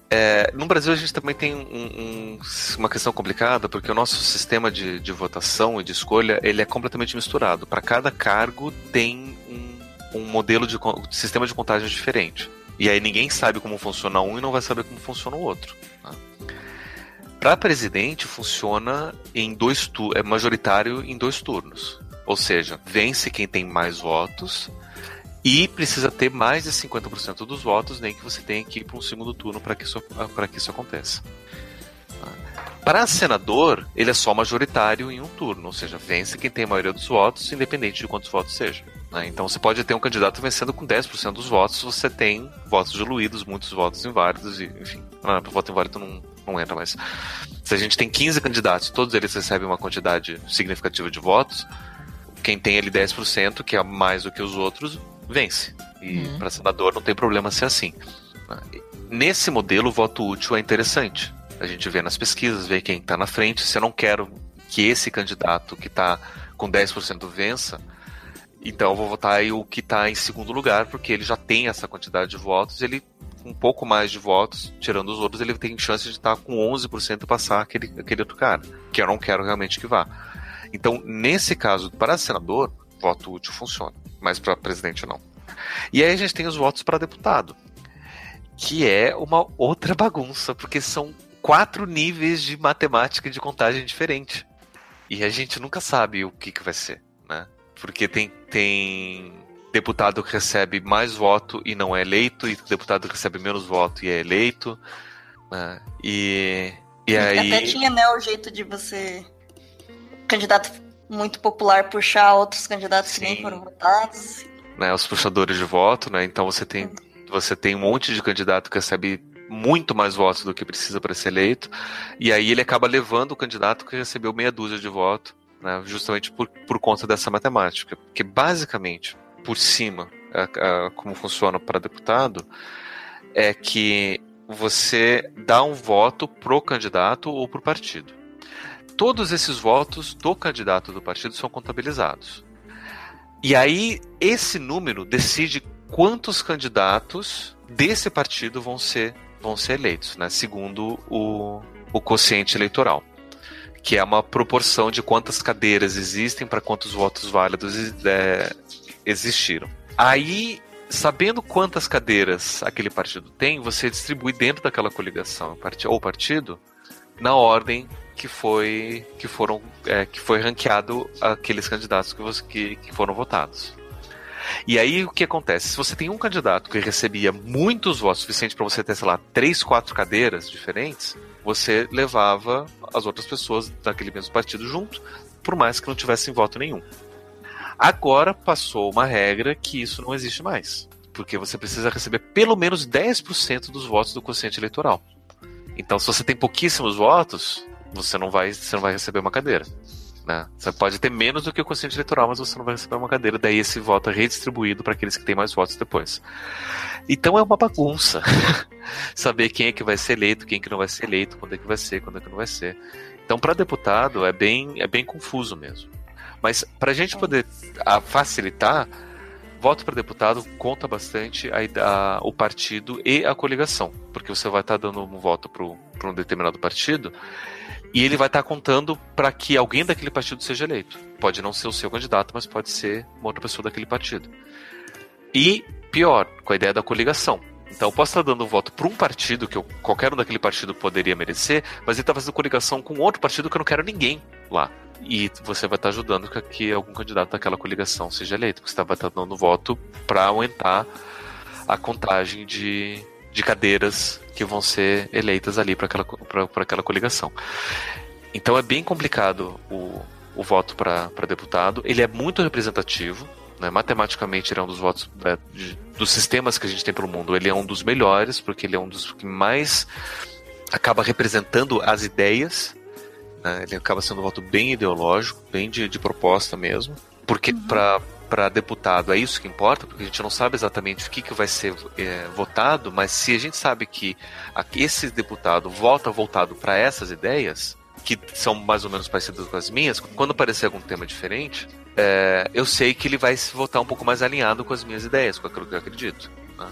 É, no Brasil a gente também tem um, um, uma questão complicada porque o nosso sistema de, de, votação e de escolha ele é completamente misturado. Para cada cargo tem um, um modelo de sistema de contagem diferente. E aí ninguém sabe como funciona um e não vai saber como funciona o outro. Né? Para presidente funciona em dois é majoritário em dois turnos. Ou seja, vence quem tem mais votos e precisa ter mais de 50% dos votos, nem que você tenha que ir para um segundo turno para que, isso, que isso aconteça. Para senador, ele é só majoritário em um turno, ou seja, vence quem tem a maioria dos votos, independente de quantos votos seja. Né? Então você pode ter um candidato vencendo com 10% dos votos, você tem votos diluídos, muitos votos inválidos, e, enfim, não, voto inválido não, não entra, mas se a gente tem 15 candidatos, todos eles recebem uma quantidade significativa de votos, quem tem ali 10%, que é mais do que os outros, vence. E uhum. para senador não tem problema ser assim. Nesse modelo, o voto útil é interessante. A gente vê nas pesquisas, vê quem está na frente. Se eu não quero que esse candidato que está com 10% vença, então eu vou votar aí o que está em segundo lugar, porque ele já tem essa quantidade de votos, ele com um pouco mais de votos, tirando os outros, ele tem chance de estar tá com 11% e passar aquele, aquele outro cara, que eu não quero realmente que vá. Então, nesse caso, para senador, voto útil funciona, mas para presidente não. E aí a gente tem os votos para deputado, que é uma outra bagunça, porque são quatro níveis de matemática e de contagem diferente. E a gente nunca sabe o que, que vai ser, né? Porque tem, tem deputado que recebe mais voto e não é eleito, e deputado que recebe menos voto e é eleito. Né? E, e aí. Até tinha, né, o jeito de você. Candidato muito popular puxar outros candidatos Sim. que nem foram votados. Né, os puxadores de voto, né? Então você tem, você tem um monte de candidato que recebe muito mais votos do que precisa para ser eleito, e aí ele acaba levando o candidato que recebeu meia dúzia de votos, né, justamente por, por conta dessa matemática. Porque basicamente, por cima, a, a, como funciona para deputado, é que você dá um voto pro candidato ou pro partido. Todos esses votos do candidato do partido são contabilizados. E aí, esse número decide quantos candidatos desse partido vão ser vão ser eleitos, né, segundo o, o quociente eleitoral, que é uma proporção de quantas cadeiras existem para quantos votos válidos é, existiram. Aí, sabendo quantas cadeiras aquele partido tem, você distribui dentro daquela coligação ou partido na ordem que foi que foram é, que foi ranqueado aqueles candidatos que, você, que, que foram votados. E aí o que acontece? Se você tem um candidato que recebia muitos votos suficiente para você ter, sei lá, três, quatro cadeiras diferentes, você levava as outras pessoas daquele mesmo partido junto, por mais que não tivessem voto nenhum. Agora passou uma regra que isso não existe mais. Porque você precisa receber pelo menos 10% dos votos do quociente eleitoral. Então, se você tem pouquíssimos votos, você não vai, você não vai receber uma cadeira. Né? Você pode ter menos do que o quociente eleitoral, mas você não vai receber uma cadeira. Daí esse voto é redistribuído para aqueles que têm mais votos depois. Então é uma bagunça saber quem é que vai ser eleito, quem é que não vai ser eleito, quando é que vai ser, quando é que não vai ser. Então para deputado é bem, é bem confuso mesmo. Mas para a gente poder facilitar, voto para deputado conta bastante a, a, o partido e a coligação, porque você vai estar tá dando um voto para um determinado partido e ele vai estar tá contando para que alguém daquele partido seja eleito. Pode não ser o seu candidato, mas pode ser uma outra pessoa daquele partido. E, pior, com a ideia da coligação. Então, eu posso estar dando um voto para um partido que eu, qualquer um daquele partido poderia merecer, mas ele está fazendo coligação com outro partido que eu não quero ninguém lá. E você vai estar ajudando que, que algum candidato daquela coligação seja eleito, porque você vai estar dando voto para aumentar a contagem de, de cadeiras que vão ser eleitas ali para aquela, aquela coligação. Então é bem complicado o, o voto para deputado. Ele é muito representativo. Né? Matematicamente, ele é um dos votos é, de, dos sistemas que a gente tem pelo mundo. Ele é um dos melhores, porque ele é um dos que mais acaba representando as ideias. Né? Ele acaba sendo um voto bem ideológico, bem de, de proposta mesmo. Porque uhum. para para deputado é isso que importa, porque a gente não sabe exatamente o que, que vai ser é, votado, mas se a gente sabe que esse deputado vota voltado para essas ideias, que são mais ou menos parecidas com as minhas, quando aparecer algum tema diferente, é, eu sei que ele vai se votar um pouco mais alinhado com as minhas ideias, com aquilo que eu acredito. Né?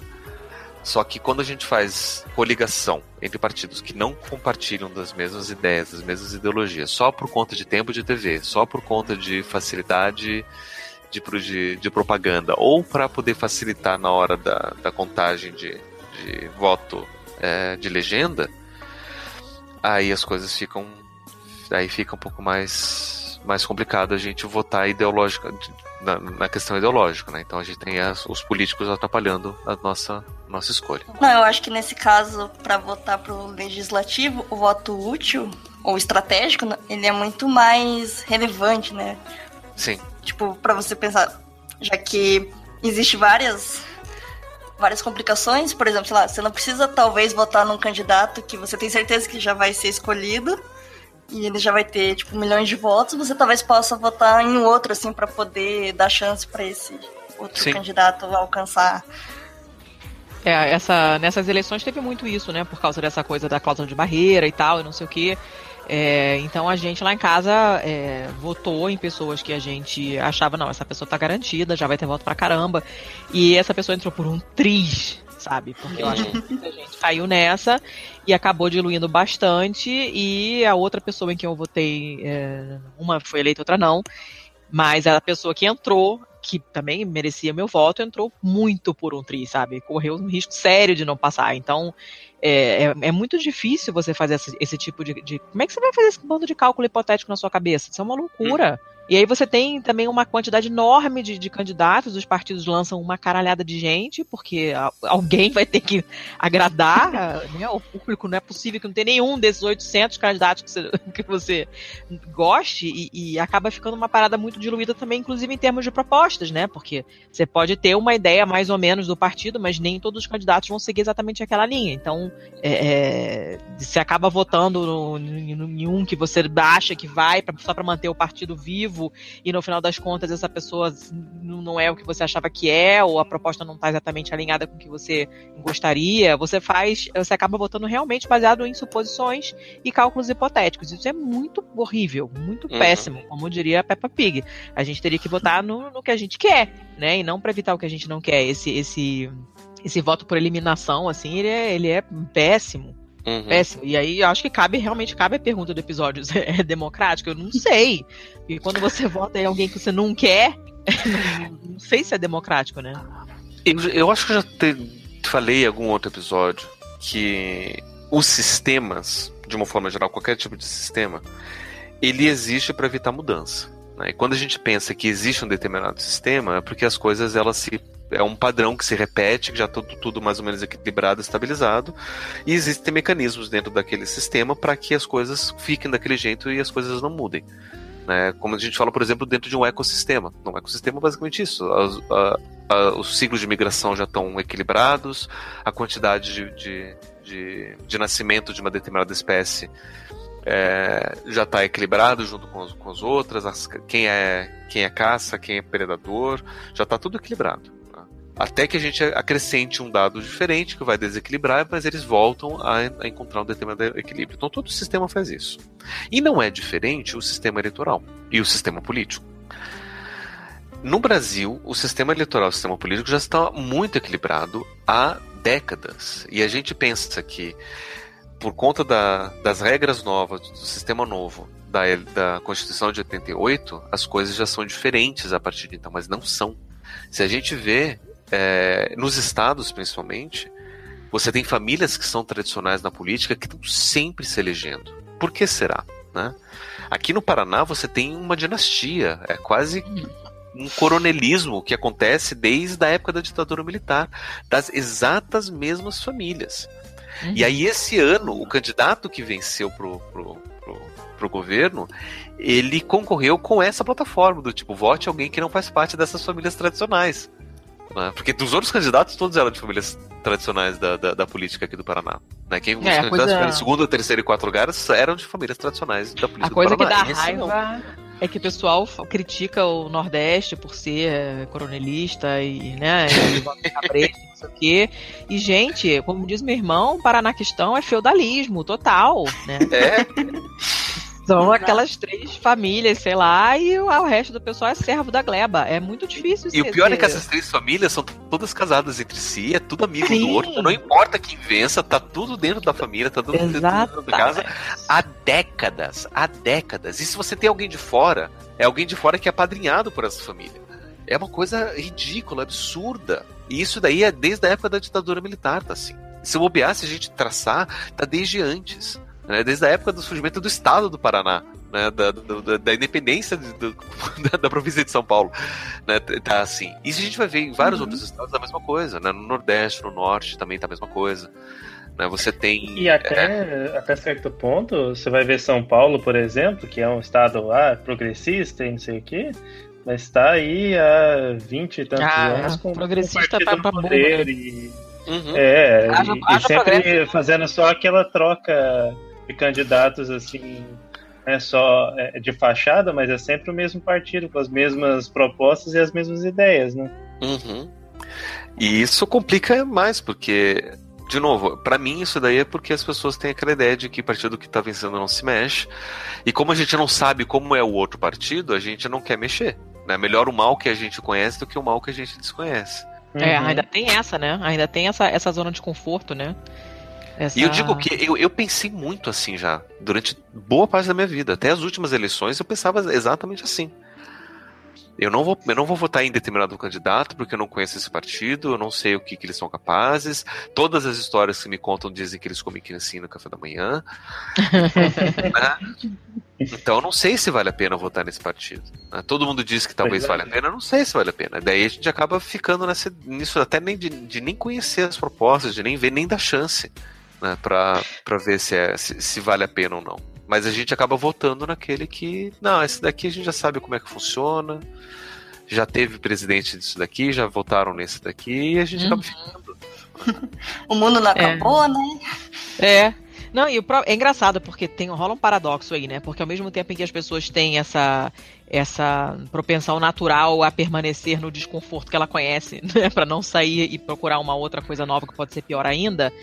Só que quando a gente faz coligação entre partidos que não compartilham das mesmas ideias, das mesmas ideologias, só por conta de tempo de TV, só por conta de facilidade de, de, de propaganda ou para poder facilitar na hora da, da contagem de, de voto é, de legenda, aí as coisas ficam. Aí fica um pouco mais, mais complicado a gente votar ideológica, na, na questão ideológica, né? Então a gente tem as, os políticos atrapalhando a nossa, nossa escolha. Não, eu acho que nesse caso, para votar pro legislativo, o voto útil ou estratégico, né, ele é muito mais relevante, né? Sim. Tipo, para você pensar, já que existe várias várias complicações, por exemplo, sei lá, você não precisa talvez votar num candidato que você tem certeza que já vai ser escolhido e ele já vai ter tipo milhões de votos, você talvez possa votar em outro assim para poder dar chance para esse outro Sim. candidato alcançar é, essa, nessas eleições teve muito isso, né? Por causa dessa coisa da cláusula de barreira e tal, e não sei o quê. É, então a gente lá em casa é, votou em pessoas que a gente achava, não, essa pessoa tá garantida, já vai ter voto pra caramba. E essa pessoa entrou por um triz, sabe? Porque eu acho que a gente caiu nessa e acabou diluindo bastante. E a outra pessoa em que eu votei, é, uma foi eleita, outra não. Mas a pessoa que entrou que também merecia meu voto, entrou muito por um tri, sabe? Correu um risco sério de não passar. Então, é, é, é muito difícil você fazer esse, esse tipo de, de, Como é que você vai fazer esse bando de cálculo hipotético na sua cabeça? Isso é uma loucura. Hum. E aí você tem também uma quantidade enorme de, de, candidatos, os partidos lançam uma caralhada de gente, porque alguém vai ter que agradar né, o público, não é possível que não tenha nenhum desses 800 candidatos que você, que você goste, e, e, acaba ficando uma parada muito diluída também, inclusive em termos de propostas, né, porque você pode ter uma ideia mais ou menos do partido, mas nem todos os candidatos vão seguir exatamente aquela linha, então é, é, você acaba votando no, no, em um que você acha que vai pra, só para manter o partido vivo, e no final das contas essa pessoa não é o que você achava que é, ou a proposta não está exatamente alinhada com o que você gostaria, você faz, você acaba votando realmente baseado em suposições e cálculos hipotéticos. Isso é muito horrível, muito uhum. péssimo, como diria a Peppa Pig. A gente teria que votar no, no que a gente quer, né? E não para evitar o que a gente não quer. Esse, esse, esse voto por eliminação, assim, ele é, ele é péssimo. Uhum. Péssimo. E aí acho que cabe, realmente cabe a pergunta do episódio. É democrático? Eu não sei. E quando você vota em alguém que você não quer, não, não sei se é democrático, né? Eu, eu acho que eu já te, falei em algum outro episódio que os sistemas, de uma forma geral, qualquer tipo de sistema, ele existe para evitar mudança. Né? E quando a gente pensa que existe um determinado sistema, é porque as coisas elas se é um padrão que se repete, que já está tudo, mais ou menos equilibrado, estabilizado, e existem mecanismos dentro daquele sistema para que as coisas fiquem daquele jeito e as coisas não mudem. Né? Como a gente fala, por exemplo, dentro de um ecossistema. Um ecossistema é basicamente isso. A, a, os ciclos de migração já estão equilibrados, a quantidade de, de, de, de nascimento de uma determinada espécie é, já está equilibrado junto com, as, com as outras, as, quem, é, quem é caça, quem é predador, já está tudo equilibrado. Até que a gente acrescente um dado diferente que vai desequilibrar, mas eles voltam a, a encontrar um determinado equilíbrio. Então todo o sistema faz isso. E não é diferente o sistema eleitoral e o sistema político. No Brasil, o sistema eleitoral e o sistema político já está muito equilibrado há décadas. E a gente pensa que, por conta da, das regras novas, do sistema novo, da, da Constituição de 88, as coisas já são diferentes a partir de então, mas não são. Se a gente vê é, nos estados principalmente, você tem famílias que são tradicionais na política que estão sempre se elegendo. Por que será? Né? Aqui no Paraná você tem uma dinastia, é quase um coronelismo que acontece desde a época da ditadura militar, das exatas mesmas famílias. Uhum. E aí esse ano, o candidato que venceu pro, pro, pro, pro governo, ele concorreu com essa plataforma do tipo, vote alguém que não faz parte dessas famílias tradicionais. Né? Porque dos outros candidatos, todos eram de famílias tradicionais da, da, da política aqui do Paraná. Né? Quem, os é, candidatos coisa... que segundo, terceiro e quarto lugares eram de famílias tradicionais da política a coisa do Paraná. que dá raiva é que o pessoal critica o Nordeste por ser é, coronelista e, né, e não sei o quê. E, gente, como diz meu irmão, Paranaquistão é feudalismo total, né? É. São aquelas três famílias, sei lá, e o, o resto do pessoal é servo da gleba. É muito difícil E o pior é que essas três famílias são todas casadas entre si, é tudo amigo Sim. do outro, não importa quem vença, tá tudo dentro da família, tá tudo dentro da casa há décadas, há décadas. E se você tem alguém de fora, é alguém de fora que é padrinhado por essa família. É uma coisa ridícula, absurda. E isso daí é desde a época da ditadura militar, tá assim. se bobear, se a gente traçar, tá desde antes. Né? Desde a época do surgimento do estado do Paraná. Né, da, da, da, independência do, da, da, província de São Paulo, né, tá assim. E a gente vai ver em vários uhum. outros estados a mesma coisa, né, no Nordeste, no Norte também tá a mesma coisa. Né, você tem. E até, é... até certo ponto, você vai ver São Paulo, por exemplo, que é um estado ah, progressista e não sei o quê, mas está aí há 20 e tantos ah, anos com progressista tá poder e, uhum. é, haja, e, haja e sempre progresso. fazendo só aquela troca de candidatos assim é só é, de fachada, mas é sempre o mesmo partido, com as mesmas propostas e as mesmas ideias, né? Uhum. E isso complica mais, porque, de novo, para mim isso daí é porque as pessoas têm aquela ideia de que partido que tá vencendo não se mexe. E como a gente não sabe como é o outro partido, a gente não quer mexer. É melhor o mal que a gente conhece do que o mal que a gente desconhece. É, uhum. ainda tem essa, né? Ainda tem essa, essa zona de conforto, né? Essa... E eu digo que eu, eu pensei muito assim já, durante boa parte da minha vida. Até as últimas eleições eu pensava exatamente assim. Eu não vou, eu não vou votar em determinado candidato porque eu não conheço esse partido, eu não sei o que, que eles são capazes. Todas as histórias que me contam dizem que eles comem criancinha no café da manhã. né? Então eu não sei se vale a pena votar nesse partido. Né? Todo mundo diz que talvez valha a pena, eu não sei se vale a pena. Daí a gente acaba ficando nessa, nisso até nem de, de nem conhecer as propostas, de nem ver, nem dar chance né, para ver se, é, se, se, vale a pena ou não. Mas a gente acaba votando naquele que, não, esse daqui a gente já sabe como é que funciona, já teve presidente disso daqui, já votaram nesse daqui e a gente uhum. acaba ficando. o mundo não acabou, é. né? É. Não, e o pro... é engraçado porque tem rola um paradoxo aí, né? Porque ao mesmo tempo em que as pessoas têm essa essa propensão natural a permanecer no desconforto que ela conhece, né, para não sair e procurar uma outra coisa nova que pode ser pior ainda,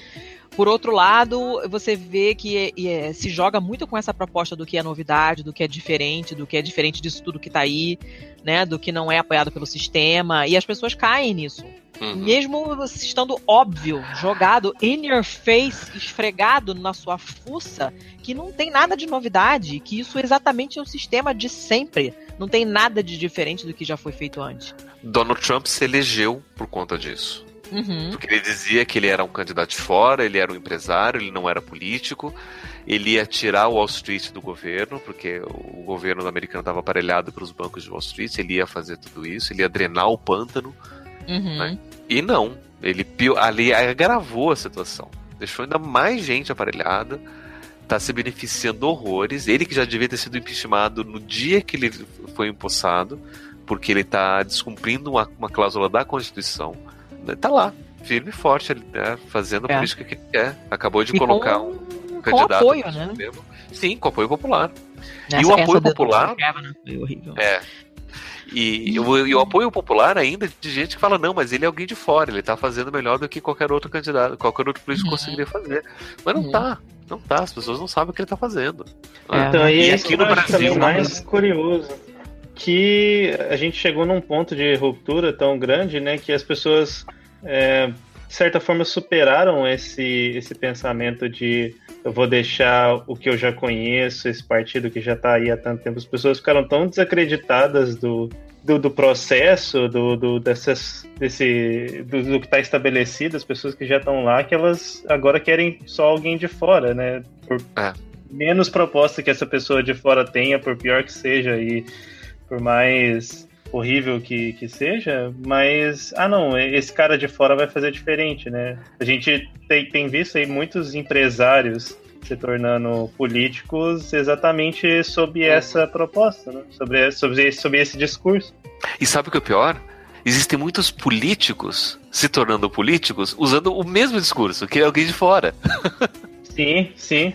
por outro lado, você vê que é, se joga muito com essa proposta do que é novidade, do que é diferente, do que é diferente disso tudo que está aí, né? Do que não é apoiado pelo sistema. E as pessoas caem nisso. Uhum. Mesmo estando óbvio, jogado in your face, esfregado na sua fuça, que não tem nada de novidade, que isso é exatamente o sistema de sempre. Não tem nada de diferente do que já foi feito antes. Donald Trump se elegeu por conta disso. Uhum. Porque ele dizia que ele era um candidato de fora, ele era um empresário, ele não era político. Ele ia tirar o Wall Street do governo, porque o governo americano estava aparelhado para os bancos de Wall Street, ele ia fazer tudo isso, ele ia drenar o pântano. Uhum. Né? E não, ele ali agravou a situação. Deixou ainda mais gente aparelhada, está se beneficiando horrores. Ele que já devia ter sido impeachmentado no dia que ele foi empossado, porque ele está descumprindo uma, uma cláusula da Constituição tá lá, firme e forte, né, fazendo a é. política que quer. Acabou de e colocar com, um candidato. Com apoio, né? Mesmo. Sim, com apoio popular. Nessa, e o apoio popular. É. E, o, e o apoio popular ainda de gente que fala, não, mas ele é alguém de fora, ele tá fazendo melhor do que qualquer outro candidato, qualquer outro político uhum. conseguiria fazer. Mas não uhum. tá. Não tá, as pessoas não sabem o que ele tá fazendo. É. Então, e, e aqui no Brasil. mais curioso que a gente chegou num ponto de ruptura tão grande, né, que as pessoas, é, de certa forma, superaram esse, esse pensamento de eu vou deixar o que eu já conheço, esse partido que já está aí há tanto tempo. As pessoas ficaram tão desacreditadas do, do, do processo, do, do, dessas, desse, do, do que está estabelecido, as pessoas que já estão lá, que elas agora querem só alguém de fora, né? Por é. menos proposta que essa pessoa de fora tenha, por pior que seja, e por mais horrível que, que seja, mas, ah não, esse cara de fora vai fazer diferente, né? A gente tem, tem visto aí muitos empresários se tornando políticos exatamente sob essa proposta, né? sobre, sobre, sobre esse discurso. E sabe o que é o pior? Existem muitos políticos se tornando políticos usando o mesmo discurso, que é alguém de fora. Sim, sim.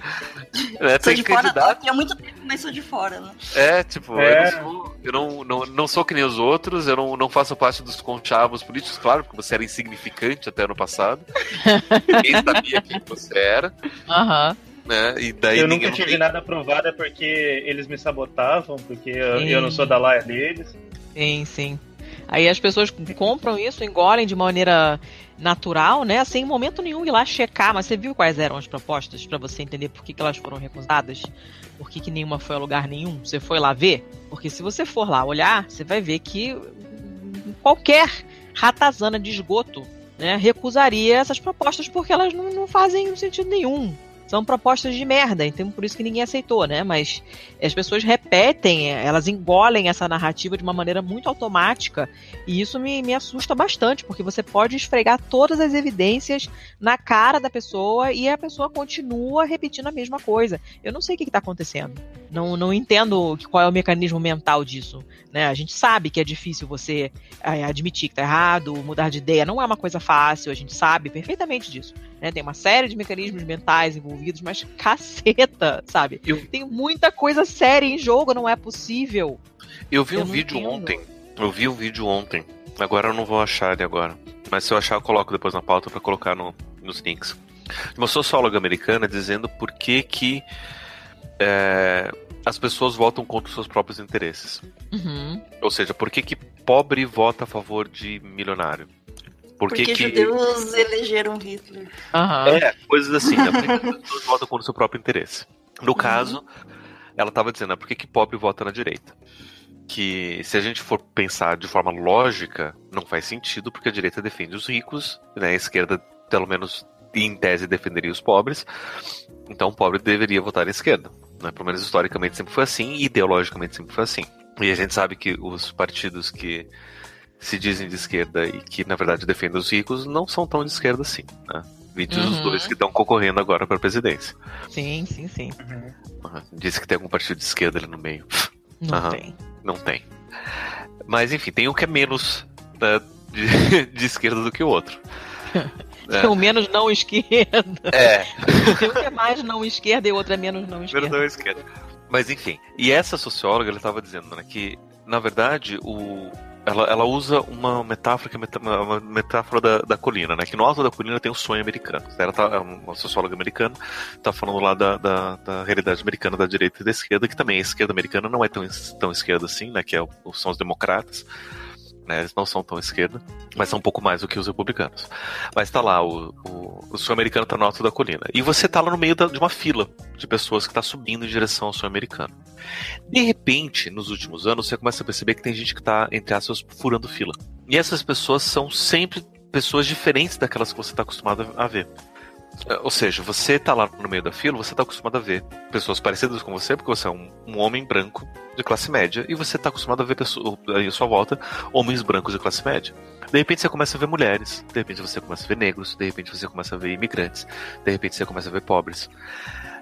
É, sou de candidato. fora, há muito tempo, mas sou de fora, né? É, tipo, é. eu, não, sou, eu não, não, não sou que nem os outros, eu não, não faço parte dos conchavos políticos, claro, porque você era insignificante até ano passado. Ninguém sabia quem você era. Aham. Uhum. Né? E daí eu nunca tive tem... nada aprovado é porque eles me sabotavam, porque eu, eu não sou da laia deles. Sim, sim. Aí as pessoas compram isso, engolem de maneira natural, né? Sem momento nenhum ir lá checar. Mas você viu quais eram as propostas para você entender por que, que elas foram recusadas? Por que, que nenhuma foi a lugar nenhum? Você foi lá ver? Porque se você for lá olhar, você vai ver que qualquer ratazana de esgoto né, recusaria essas propostas porque elas não, não fazem sentido nenhum são propostas de merda, então por isso que ninguém aceitou, né? Mas as pessoas repetem, elas engolem essa narrativa de uma maneira muito automática, e isso me, me assusta bastante, porque você pode esfregar todas as evidências na cara da pessoa e a pessoa continua repetindo a mesma coisa. Eu não sei o que está acontecendo. Não, não entendo qual é o mecanismo mental disso. Né? A gente sabe que é difícil você é, admitir que está errado, mudar de ideia, não é uma coisa fácil, a gente sabe perfeitamente disso. Né? Tem uma série de mecanismos mentais envolvidos, mas caceta, sabe? Eu... Tem muita coisa séria em jogo, não é possível. Eu vi eu um vídeo entendo. ontem. Eu vi um vídeo ontem. Agora eu não vou achar ele agora. Mas se eu achar, eu coloco depois na pauta para colocar no, nos links. Uma socióloga americana dizendo por que que é, as pessoas votam contra os seus próprios interesses. Uhum. Ou seja, por que, que pobre vota a favor de milionário? Por que Porque que... judeus elegeram Hitler. Uhum. É, coisas assim, né? Porque as pessoas votam contra o seu próprio interesse. No uhum. caso, ela estava dizendo, né, por que, que pobre vota na direita? Que se a gente for pensar de forma lógica, não faz sentido, porque a direita defende os ricos, né? A esquerda, pelo menos em tese, defenderia os pobres. Então o pobre deveria votar à esquerda. Né? Pelo menos historicamente sempre foi assim e ideologicamente sempre foi assim. E a gente sabe que os partidos que se dizem de esquerda e que na verdade defendem os ricos não são tão de esquerda assim. Né? Vídeos uhum. dos dois que estão concorrendo agora para a presidência. Sim, sim, sim. Uhum. Disse que tem algum partido de esquerda ali no meio. Não uhum. tem. Não tem. Mas enfim, tem um que é menos né, de, de esquerda do que o outro. É. Tem um menos não esquerda. É. Tem um que é mais não esquerda e o outro é menos não esquerda. Menos não esquerda. Mas enfim, e essa socióloga ela estava dizendo né, que, na verdade, o, ela, ela usa uma metáfora que é uma metáfora da, da colina, né? Que no alto da colina tem um sonho americano. Ela tá, é uma socióloga americana, está falando lá da, da, da, realidade americana da direita e da esquerda, que também a esquerda americana não é tão, tão esquerda assim, né? Que é, são os democratas né? Eles não são tão esquerda, mas são um pouco mais do que os republicanos. Mas tá lá, o, o, o sul-americano tá no alto da colina. E você tá lá no meio da, de uma fila de pessoas que tá subindo em direção ao sul-americano. De repente, nos últimos anos, você começa a perceber que tem gente que tá, entre aspas, furando fila. E essas pessoas são sempre pessoas diferentes daquelas que você está acostumado a ver. Ou seja, você tá lá no meio da fila, você tá acostumado a ver pessoas parecidas com você, porque você é um, um homem branco de classe média, e você tá acostumado a ver pessoas, aí sua volta homens brancos de classe média. De repente você começa a ver mulheres, de repente você começa a ver negros, de repente você começa a ver imigrantes, de repente você começa a ver pobres.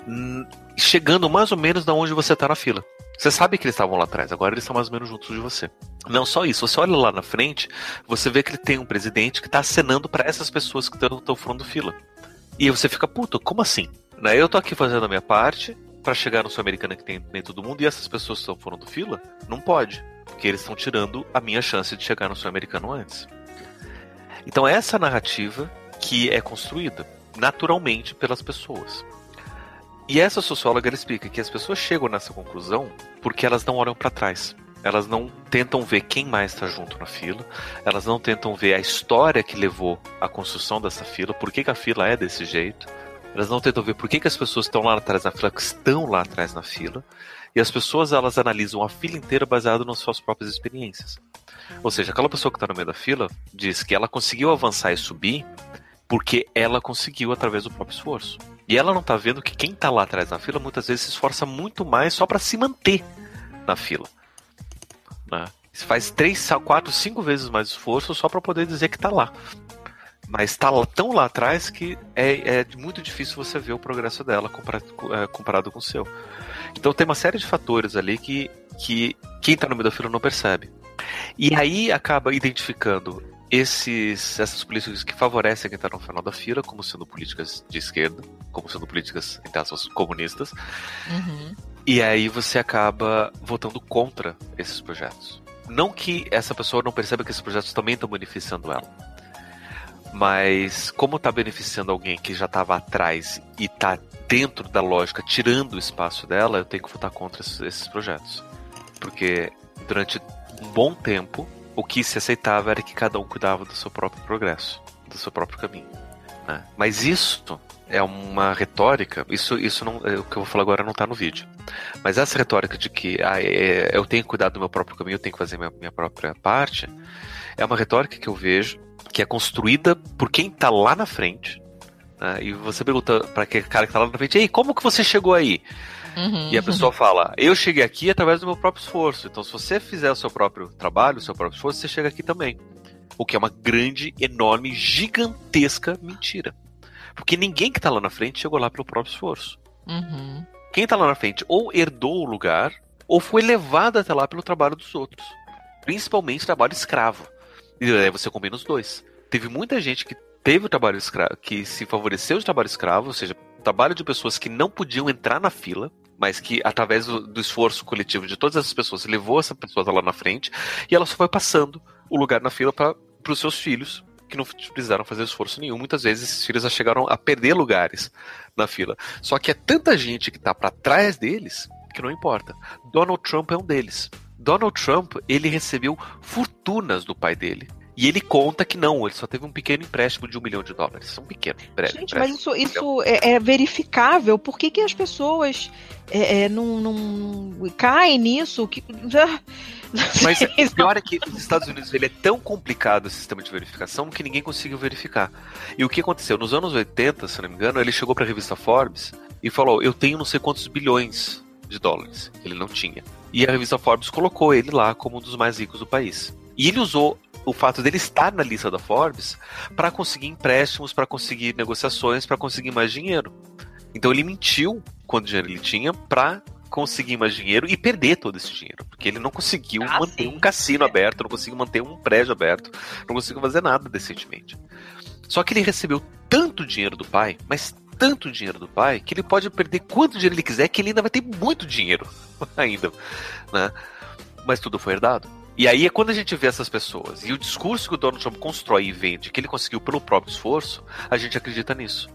Hum, chegando mais ou menos da onde você tá na fila. Você sabe que eles estavam lá atrás, agora eles estão mais ou menos juntos de você. Não só isso, você olha lá na frente, você vê que ele tem um presidente que está acenando para essas pessoas que estão furando fila. E você fica, puto, como assim? Né? Eu tô aqui fazendo a minha parte para chegar no Sul-Americana que tem nem todo mundo e essas pessoas que estão do fila? Não pode. Porque eles estão tirando a minha chance de chegar no Sul-Americano antes. Então, essa narrativa que é construída naturalmente pelas pessoas. E essa socióloga explica que as pessoas chegam nessa conclusão porque elas não olham para trás elas não tentam ver quem mais está junto na fila, elas não tentam ver a história que levou à construção dessa fila, por que, que a fila é desse jeito, elas não tentam ver por que, que as pessoas estão lá atrás na fila, que estão lá atrás na fila, e as pessoas elas analisam a fila inteira baseado nas suas próprias experiências. Ou seja, aquela pessoa que está no meio da fila diz que ela conseguiu avançar e subir porque ela conseguiu através do próprio esforço. E ela não está vendo que quem está lá atrás na fila muitas vezes se esforça muito mais só para se manter na fila. Né? Você faz três, quatro, cinco vezes mais esforço só para poder dizer que está lá. Mas está tão lá atrás que é, é, muito difícil você ver o progresso dela comparado, é, comparado com o seu. Então tem uma série de fatores ali que, que quem está no meio da fila não percebe. E aí acaba identificando esses, essas políticas que favorecem quem está no final da fila, como sendo políticas de esquerda, como sendo políticas, entre aspas, comunistas. Uhum. E aí você acaba votando contra esses projetos. Não que essa pessoa não perceba que esses projetos também estão beneficiando ela. Mas como está beneficiando alguém que já estava atrás e está dentro da lógica, tirando o espaço dela, eu tenho que votar contra esses, projetos. Porque durante um bom tempo, o que se aceitava era que cada um cuidava do seu próprio progresso, do seu próprio caminho. Né? Mas isso é uma retórica, isso, isso não, é, o que eu vou falar agora não está no vídeo. Mas essa retórica de que ah, é, eu tenho que cuidar do meu próprio caminho, eu tenho que fazer minha, minha própria parte, é uma retórica que eu vejo que é construída por quem está lá na frente. Né? E você pergunta para aquele cara que está lá na frente, ei, como que você chegou aí? Uhum. E a pessoa fala, eu cheguei aqui através do meu próprio esforço. Então, se você fizer o seu próprio trabalho, o seu próprio esforço, você chega aqui também. O que é uma grande, enorme, gigantesca mentira. Porque ninguém que está lá na frente chegou lá pelo próprio esforço. Uhum. Quem está lá na frente ou herdou o lugar, ou foi levado até lá pelo trabalho dos outros. Principalmente trabalho escravo. E aí você combina os dois. Teve muita gente que teve o trabalho escravo, que se favoreceu de trabalho escravo, ou seja, trabalho de pessoas que não podiam entrar na fila, mas que através do, do esforço coletivo de todas essas pessoas levou essa pessoa lá na frente e ela só foi passando o lugar na fila para os seus filhos que não precisaram fazer esforço nenhum. Muitas vezes esses filhos já chegaram a perder lugares na fila. Só que é tanta gente que está para trás deles que não importa. Donald Trump é um deles. Donald Trump, ele recebeu fortunas do pai dele. E ele conta que não, ele só teve um pequeno empréstimo de um milhão de dólares. Um pequeno empréstimo. Gente, mas isso, isso é, é, verificável. Por que, que as pessoas é, é, não, não caem nisso? Que... Mas o pior é que os Estados Unidos ele é tão complicado o sistema de verificação que ninguém conseguiu verificar. E o que aconteceu? Nos anos 80, se não me engano, ele chegou para a revista Forbes e falou: Eu tenho não sei quantos bilhões de dólares. Ele não tinha. E a revista Forbes colocou ele lá como um dos mais ricos do país. E ele usou o fato dele estar na lista da Forbes para conseguir empréstimos, para conseguir negociações, para conseguir mais dinheiro. Então ele mentiu quanto dinheiro ele tinha para conseguir mais dinheiro e perder todo esse dinheiro, porque ele não conseguiu ah, manter sim. um cassino aberto, não conseguiu manter um prédio aberto, não conseguiu fazer nada decentemente. Só que ele recebeu tanto dinheiro do pai, mas tanto dinheiro do pai que ele pode perder quanto dinheiro ele quiser, que ele ainda vai ter muito dinheiro ainda, né? Mas tudo foi herdado. E aí é quando a gente vê essas pessoas e o discurso que o Donald Trump constrói e vende, que ele conseguiu pelo próprio esforço, a gente acredita nisso.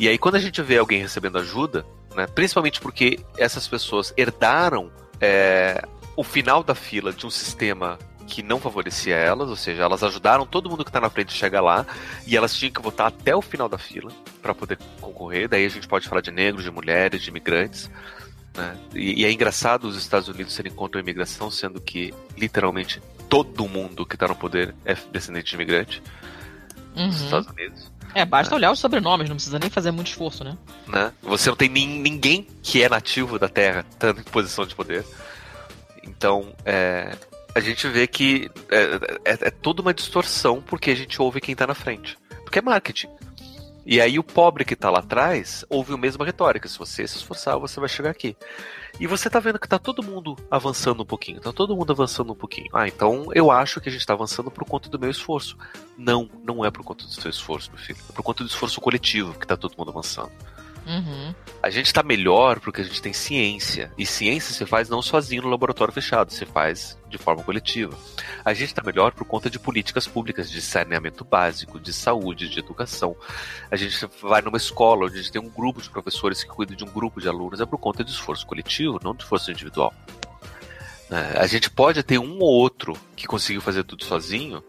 E aí quando a gente vê alguém recebendo ajuda, né, principalmente porque essas pessoas herdaram é, o final da fila de um sistema que não favorecia elas, ou seja, elas ajudaram todo mundo que está na frente a chegar lá e elas tinham que votar até o final da fila para poder concorrer. Daí a gente pode falar de negros, de mulheres, de imigrantes. Né? E, e, é engraçado os Estados Unidos serem contra a imigração, sendo que literalmente todo mundo que está no poder é descendente de imigrante uhum. Estados Unidos. É, basta olhar os sobrenomes, não precisa nem fazer muito esforço, né? né? Você não tem ninguém que é nativo da Terra estando em posição de poder. Então, é, a gente vê que é, é, é toda uma distorção porque a gente ouve quem está na frente. Porque é marketing. E aí o pobre que está lá atrás ouve a mesma retórica. Se você se esforçar, você vai chegar aqui. E você está vendo que está todo mundo avançando um pouquinho. Está todo mundo avançando um pouquinho. Ah, então eu acho que a gente está avançando por conta do meu esforço. Não, não é por conta do seu esforço, meu filho. É por conta do esforço coletivo que está todo mundo avançando. Uhum. A gente está melhor porque a gente tem ciência. E ciência se faz não sozinho no laboratório fechado, se faz de forma coletiva. A gente está melhor por conta de políticas públicas de saneamento básico, de saúde, de educação. A gente vai numa escola onde a gente tem um grupo de professores que cuida de um grupo de alunos, é por conta de esforço coletivo, não de esforço individual. É, a gente pode ter um ou outro que conseguiu fazer tudo sozinho,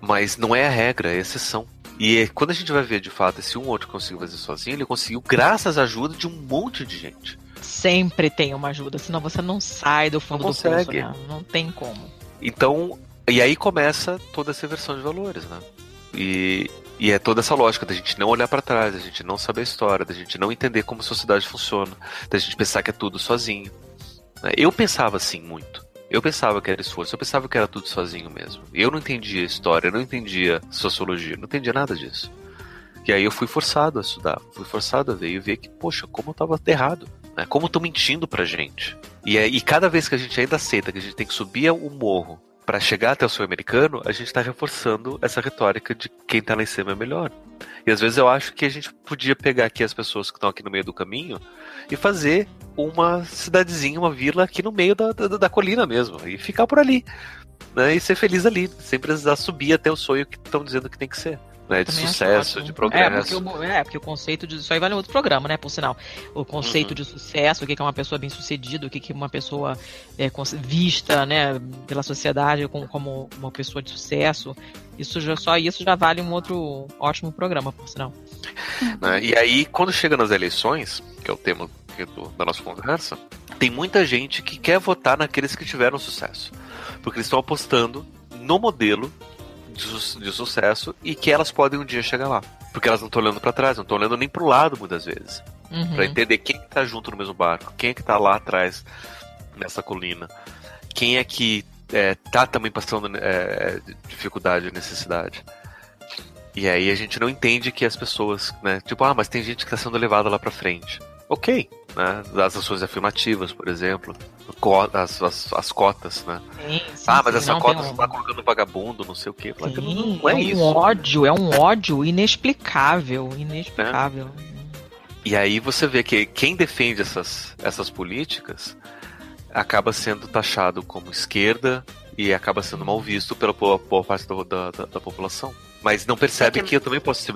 mas não é a regra, é a exceção. E quando a gente vai ver de fato esse um ou outro conseguiu fazer sozinho, ele conseguiu graças à ajuda de um monte de gente. Sempre tem uma ajuda, senão você não sai do fundo não do poço, né? Não tem como. Então, e aí começa toda essa versão de valores, né? E, e é toda essa lógica da gente não olhar para trás, da gente não saber a história, da gente não entender como a sociedade funciona, da gente pensar que é tudo sozinho. Né? Eu pensava assim muito. Eu pensava que era esforço, eu pensava que era tudo sozinho mesmo. Eu não entendia história, eu não entendia sociologia, não entendia nada disso. E aí eu fui forçado a estudar, fui forçado a ver e ver que, poxa, como eu tava errado, né? Como estão mentindo pra gente. E, é, e cada vez que a gente ainda aceita que a gente tem que subir o morro para chegar até o sonho americano, a gente está reforçando essa retórica de quem está lá em cima é melhor. E às vezes eu acho que a gente podia pegar aqui as pessoas que estão aqui no meio do caminho e fazer uma cidadezinha, uma vila aqui no meio da, da, da colina mesmo, e ficar por ali. Né, e ser feliz ali, sem precisar subir até o sonho que estão dizendo que tem que ser né, de sucesso, de progresso. É porque, o, é, porque o conceito de. Isso aí vale outro programa, né? Por sinal. O conceito uhum. de sucesso, o que é uma pessoa bem sucedida, o que é uma pessoa é, vista né, pela sociedade como, como uma pessoa de sucesso. Isso já, só isso já vale um outro ótimo programa, por sinal. Né, e aí, quando chega nas eleições, que é o tema do, da nossa conversa, tem muita gente que quer votar naqueles que tiveram sucesso. Porque eles estão apostando no modelo de, su de, sucesso e que elas podem um dia chegar lá. Porque elas não estão olhando para trás, não estão olhando nem pro lado muitas vezes. Uhum. para entender quem está junto no mesmo barco, quem é que está lá atrás nessa colina, quem é que é, tá também passando é, dificuldade, necessidade. E aí a gente não entende que as pessoas, né? Tipo, ah, mas tem gente que está sendo levada lá para frente. Ok, né? Das ações afirmativas, por exemplo, as, as, as cotas, né? Sim, sim, ah, mas sim, essa cota você tá colocando vagabundo, não sei o quê. Sim, não, não é, é, um isso. ódio, é um ódio inexplicável, inexplicável. É. E aí você vê que quem defende essas, essas políticas acaba sendo taxado como esquerda e acaba sendo mal visto pela boa, boa parte da, da, da, população. Mas não percebe é que... que eu também posso ser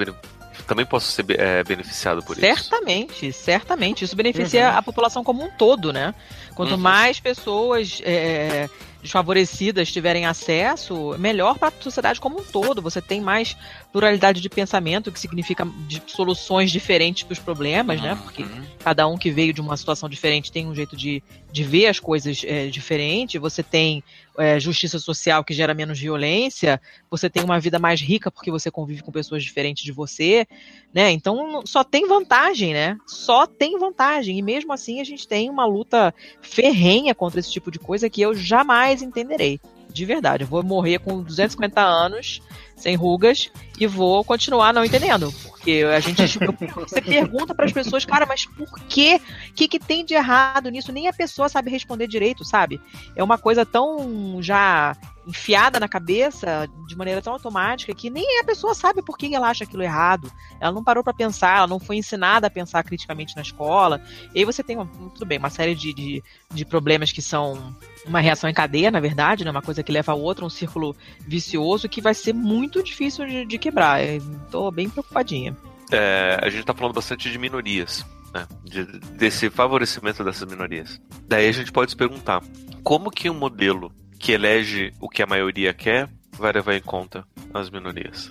também posso ser é, beneficiado por certamente, isso. Certamente, certamente. Isso beneficia uhum. a população como um todo, né? Quanto uhum. mais pessoas é, desfavorecidas tiverem acesso, melhor para a sociedade como um todo. Você tem mais pluralidade de pensamento, que significa soluções diferentes para os problemas, né? Porque uhum. cada um que veio de uma situação diferente tem um jeito de, de ver as coisas é, diferente. Você tem é, justiça social que gera menos violência. Você tem uma vida mais rica porque você convive com pessoas diferentes de você, né? Então só tem vantagem, né? Só tem vantagem. E mesmo assim a gente tem uma luta ferrenha contra esse tipo de coisa que eu jamais entenderei. De verdade, eu vou morrer com 250 anos, sem rugas, e vou continuar não entendendo. Porque a gente. você pergunta para as pessoas, cara, mas por quê? O que, que tem de errado nisso? Nem a pessoa sabe responder direito, sabe? É uma coisa tão já enfiada na cabeça de maneira tão automática que nem a pessoa sabe por que ela acha aquilo errado. Ela não parou para pensar, ela não foi ensinada a pensar criticamente na escola. E aí você tem, tudo bem, uma série de, de, de problemas que são uma reação em cadeia, na verdade, né? uma coisa que leva a outra, um círculo vicioso que vai ser muito difícil de, de quebrar. Estou bem preocupadinha. É, a gente está falando bastante de minorias. Né, de, desse favorecimento dessas minorias. Daí a gente pode se perguntar: como que um modelo que elege o que a maioria quer vai levar em conta as minorias.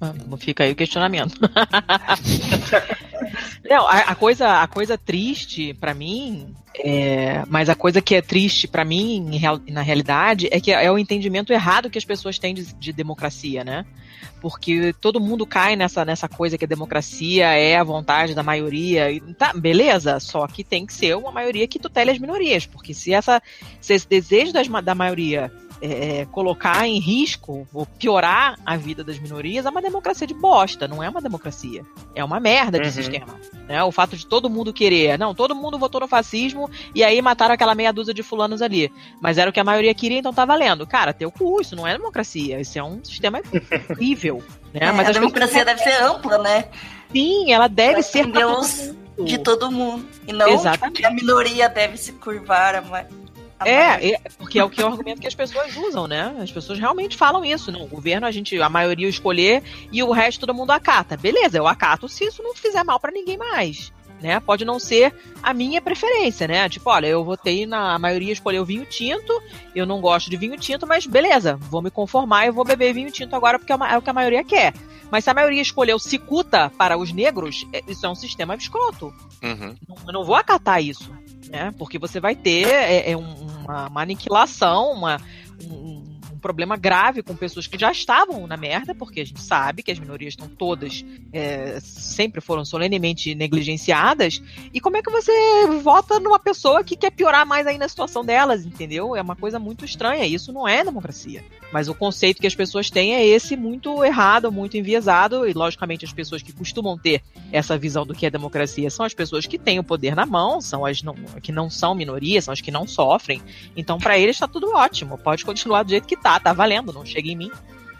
Ah, fica aí o questionamento. Não, a, a, coisa, a coisa triste para mim, é, mas a coisa que é triste para mim real, na realidade é que é o entendimento errado que as pessoas têm de, de, democracia, né? Porque todo mundo cai nessa, nessa coisa que a democracia é a vontade da maioria. E tá, beleza, só que tem que ser uma maioria que tutele as minorias, porque se, essa, se esse desejo das, da maioria é, colocar em risco ou piorar a vida das minorias é uma democracia de bosta, não é uma democracia. É uma merda de uhum. sistema. Né? O fato de todo mundo querer. Não, todo mundo votou no fascismo e aí mataram aquela meia dúzia de fulanos ali. Mas era o que a maioria queria, então tá valendo. Cara, teu cu, isso não é democracia. Isso é um sistema horrível. Né? É, Mas a democracia deve ser ampla, né? Sim, ela deve ser Deus de todo mundo. E não que a minoria deve se curvar a é, é, porque é o que é o argumento que as pessoas usam, né? As pessoas realmente falam isso. Não, o governo, a gente, a maioria escolher e o resto todo mundo acata. Beleza, eu acato se isso não fizer mal para ninguém mais. Né? Pode não ser a minha preferência, né? Tipo, olha, eu votei na a maioria escolheu vinho tinto, eu não gosto de vinho tinto, mas beleza, vou me conformar e vou beber vinho tinto agora porque é, é o que a maioria quer. Mas se a maioria escolheu cicuta para os negros, é, isso é um sistema escroto. Uhum. Não, eu não vou acatar isso né? Porque você vai ter é, é uma, uma, aniquilação, uma, um, um problema grave com pessoas que já estavam na merda, porque a gente sabe que as minorias estão todas, é, sempre foram solenemente negligenciadas. E como é que você vota numa pessoa que quer piorar mais ainda a situação delas, entendeu? É uma coisa muito estranha. Isso não é democracia. Mas o conceito que as pessoas têm é esse muito errado, muito enviesado, e logicamente as pessoas que costumam ter essa visão do que é democracia são as pessoas que têm o poder na mão, são as não, que não são minorias, são as que não sofrem. Então, para eles está tudo ótimo, pode continuar do jeito que tá, tá valendo, não chega em mim.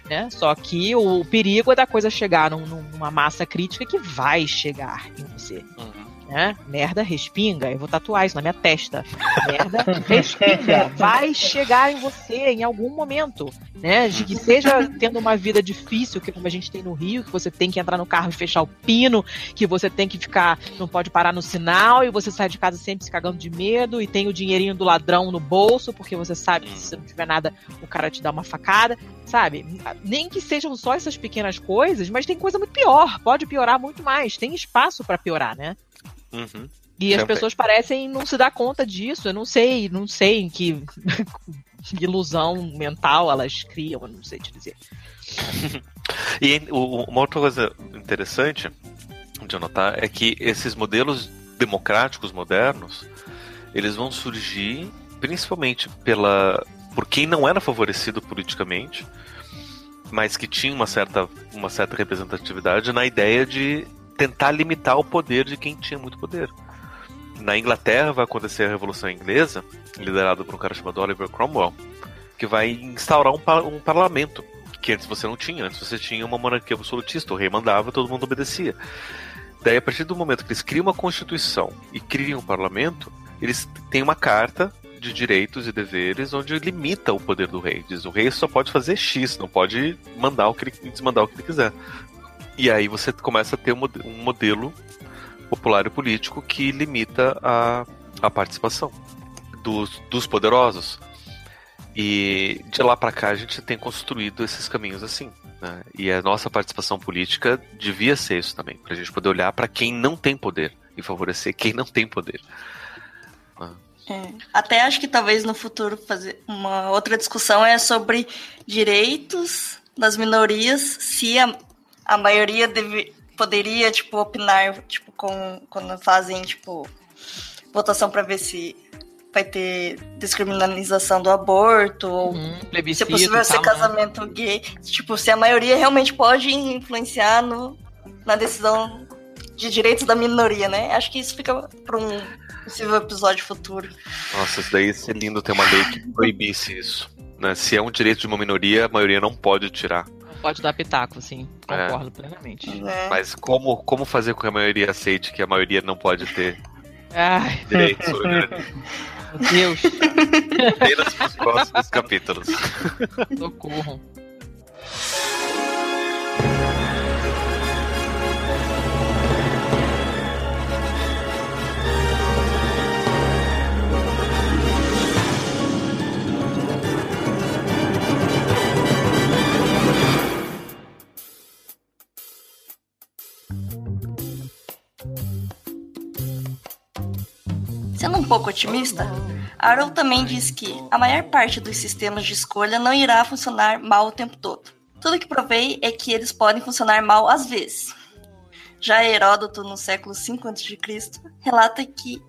Né? Só que o perigo é da coisa chegar num, numa massa crítica que vai chegar em você. Uhum né? Merda respinga. Eu vou tatuar isso na minha testa. Merda respinga. Vai chegar em você em algum momento, né? De que seja tendo uma vida difícil, que como a gente tem no Rio, que você tem que entrar no carro e fechar o pino, que você tem que ficar, não pode parar no sinal e você sai de casa sempre se cagando de medo e tem o dinheirinho do ladrão no bolso, porque você sabe que se não tiver nada, o cara te dá uma facada, sabe? Nem que sejam só essas pequenas coisas, mas tem coisa muito pior, pode piorar muito mais, tem espaço para piorar, né? Uhum. E as pessoas parecem não se dar conta disso. Eu não sei, não sei em que ilusão mental elas criam, eu não sei te dizer. e uma outra coisa interessante de anotar é que esses modelos democráticos modernos eles vão surgir principalmente pela por quem não era favorecido politicamente, mas que tinha uma certa, uma certa representatividade na ideia de tentar limitar o poder de quem tinha muito poder. Na Inglaterra vai acontecer a Revolução Inglesa, liderada por um cara chamado Oliver Cromwell, que vai instaurar um, um parlamento que antes você não tinha. Antes você tinha uma monarquia absolutista, o rei mandava, todo mundo obedecia. Daí, a partir do momento que eles criam uma constituição e criam um parlamento, eles têm uma carta de direitos e deveres onde limita o poder do rei. Diz o rei só pode fazer X, não pode mandar o que ele, desmandar o que ele quiser. E aí você começa a ter um modelo popular e político que limita a, a participação dos, dos poderosos. E de lá para cá a gente tem construído esses caminhos assim. Né? E a nossa participação política devia ser isso também, para a gente poder olhar para quem não tem poder e favorecer quem não tem poder. É. Até acho que talvez no futuro fazer uma outra discussão é sobre direitos das minorias, se a, a maioria deve, poderia tipo opinar tipo com quando fazem tipo votação para ver se vai ter descriminalização do aborto ou uhum, se é possível ser né? casamento gay, tipo se a maioria realmente pode influenciar no, na decisão de direitos da minoria, né? Acho que isso fica para um possível episódio futuro. Nossa, isso daí ia ser lindo ter uma lei que proibisse isso. Né? Se é um direito de uma minoria, a maioria não pode tirar. Pode dar pitaco, sim. Concordo é. plenamente. É. Mas como, como fazer com que a maioria aceite que a maioria não pode ter Ai. direitos sobre Meu Deus. Apenas para os próximos capítulos. Socorro. Sendo um pouco otimista, Arrow também diz que a maior parte dos sistemas de escolha não irá funcionar mal o tempo todo. Tudo que provei é que eles podem funcionar mal às vezes. Já Heródoto, no século V a.C., relata que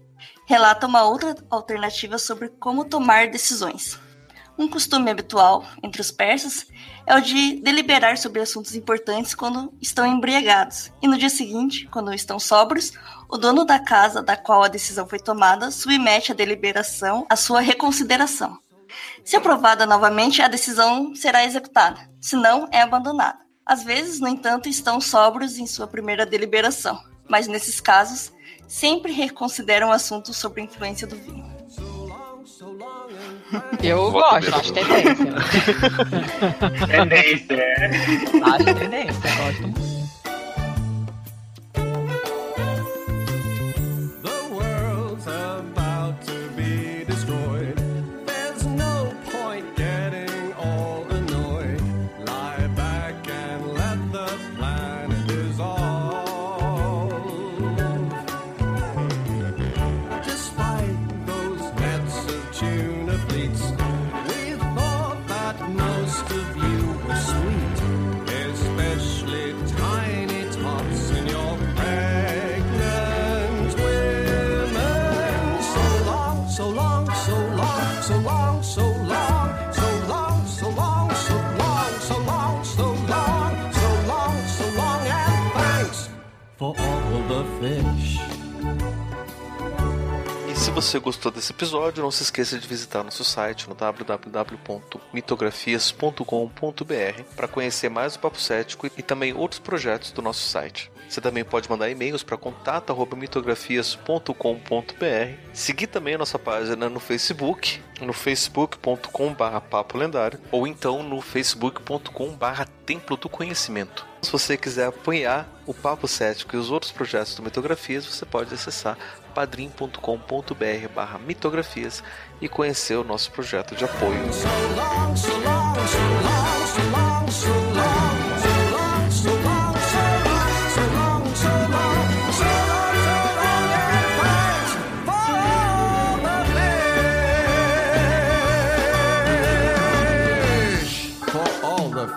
relata uma outra alternativa sobre como tomar decisões. Um costume habitual entre os persas é o de deliberar sobre assuntos importantes quando estão embriagados, e no dia seguinte, quando estão sóbrios, o dono da casa da qual a decisão foi tomada submete a deliberação à sua reconsideração. Se aprovada novamente, a decisão será executada, se não, é abandonada. Às vezes, no entanto, estão sóbrios em sua primeira deliberação, mas nesses casos, sempre reconsideram o assunto sob a influência do vinho. Eu gosto, acho tendência. tendência, é. Acho tendência, gosto muito. Você gostou desse episódio, não se esqueça de visitar nosso site no www.mitografias.com.br para conhecer mais o Papo Cético e também outros projetos do nosso site. Você também pode mandar e-mails para contato@mitografias.com.br. Seguir também a nossa página no Facebook, no facebook.com/barra papo lendário ou então no facebook.com/barra templo do conhecimento. Se você quiser apoiar o Papo Cético e os outros projetos do Mitografias, você pode acessar padrim.com.br barra mitografias e conhecer o nosso projeto de apoio.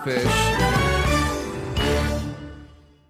fish.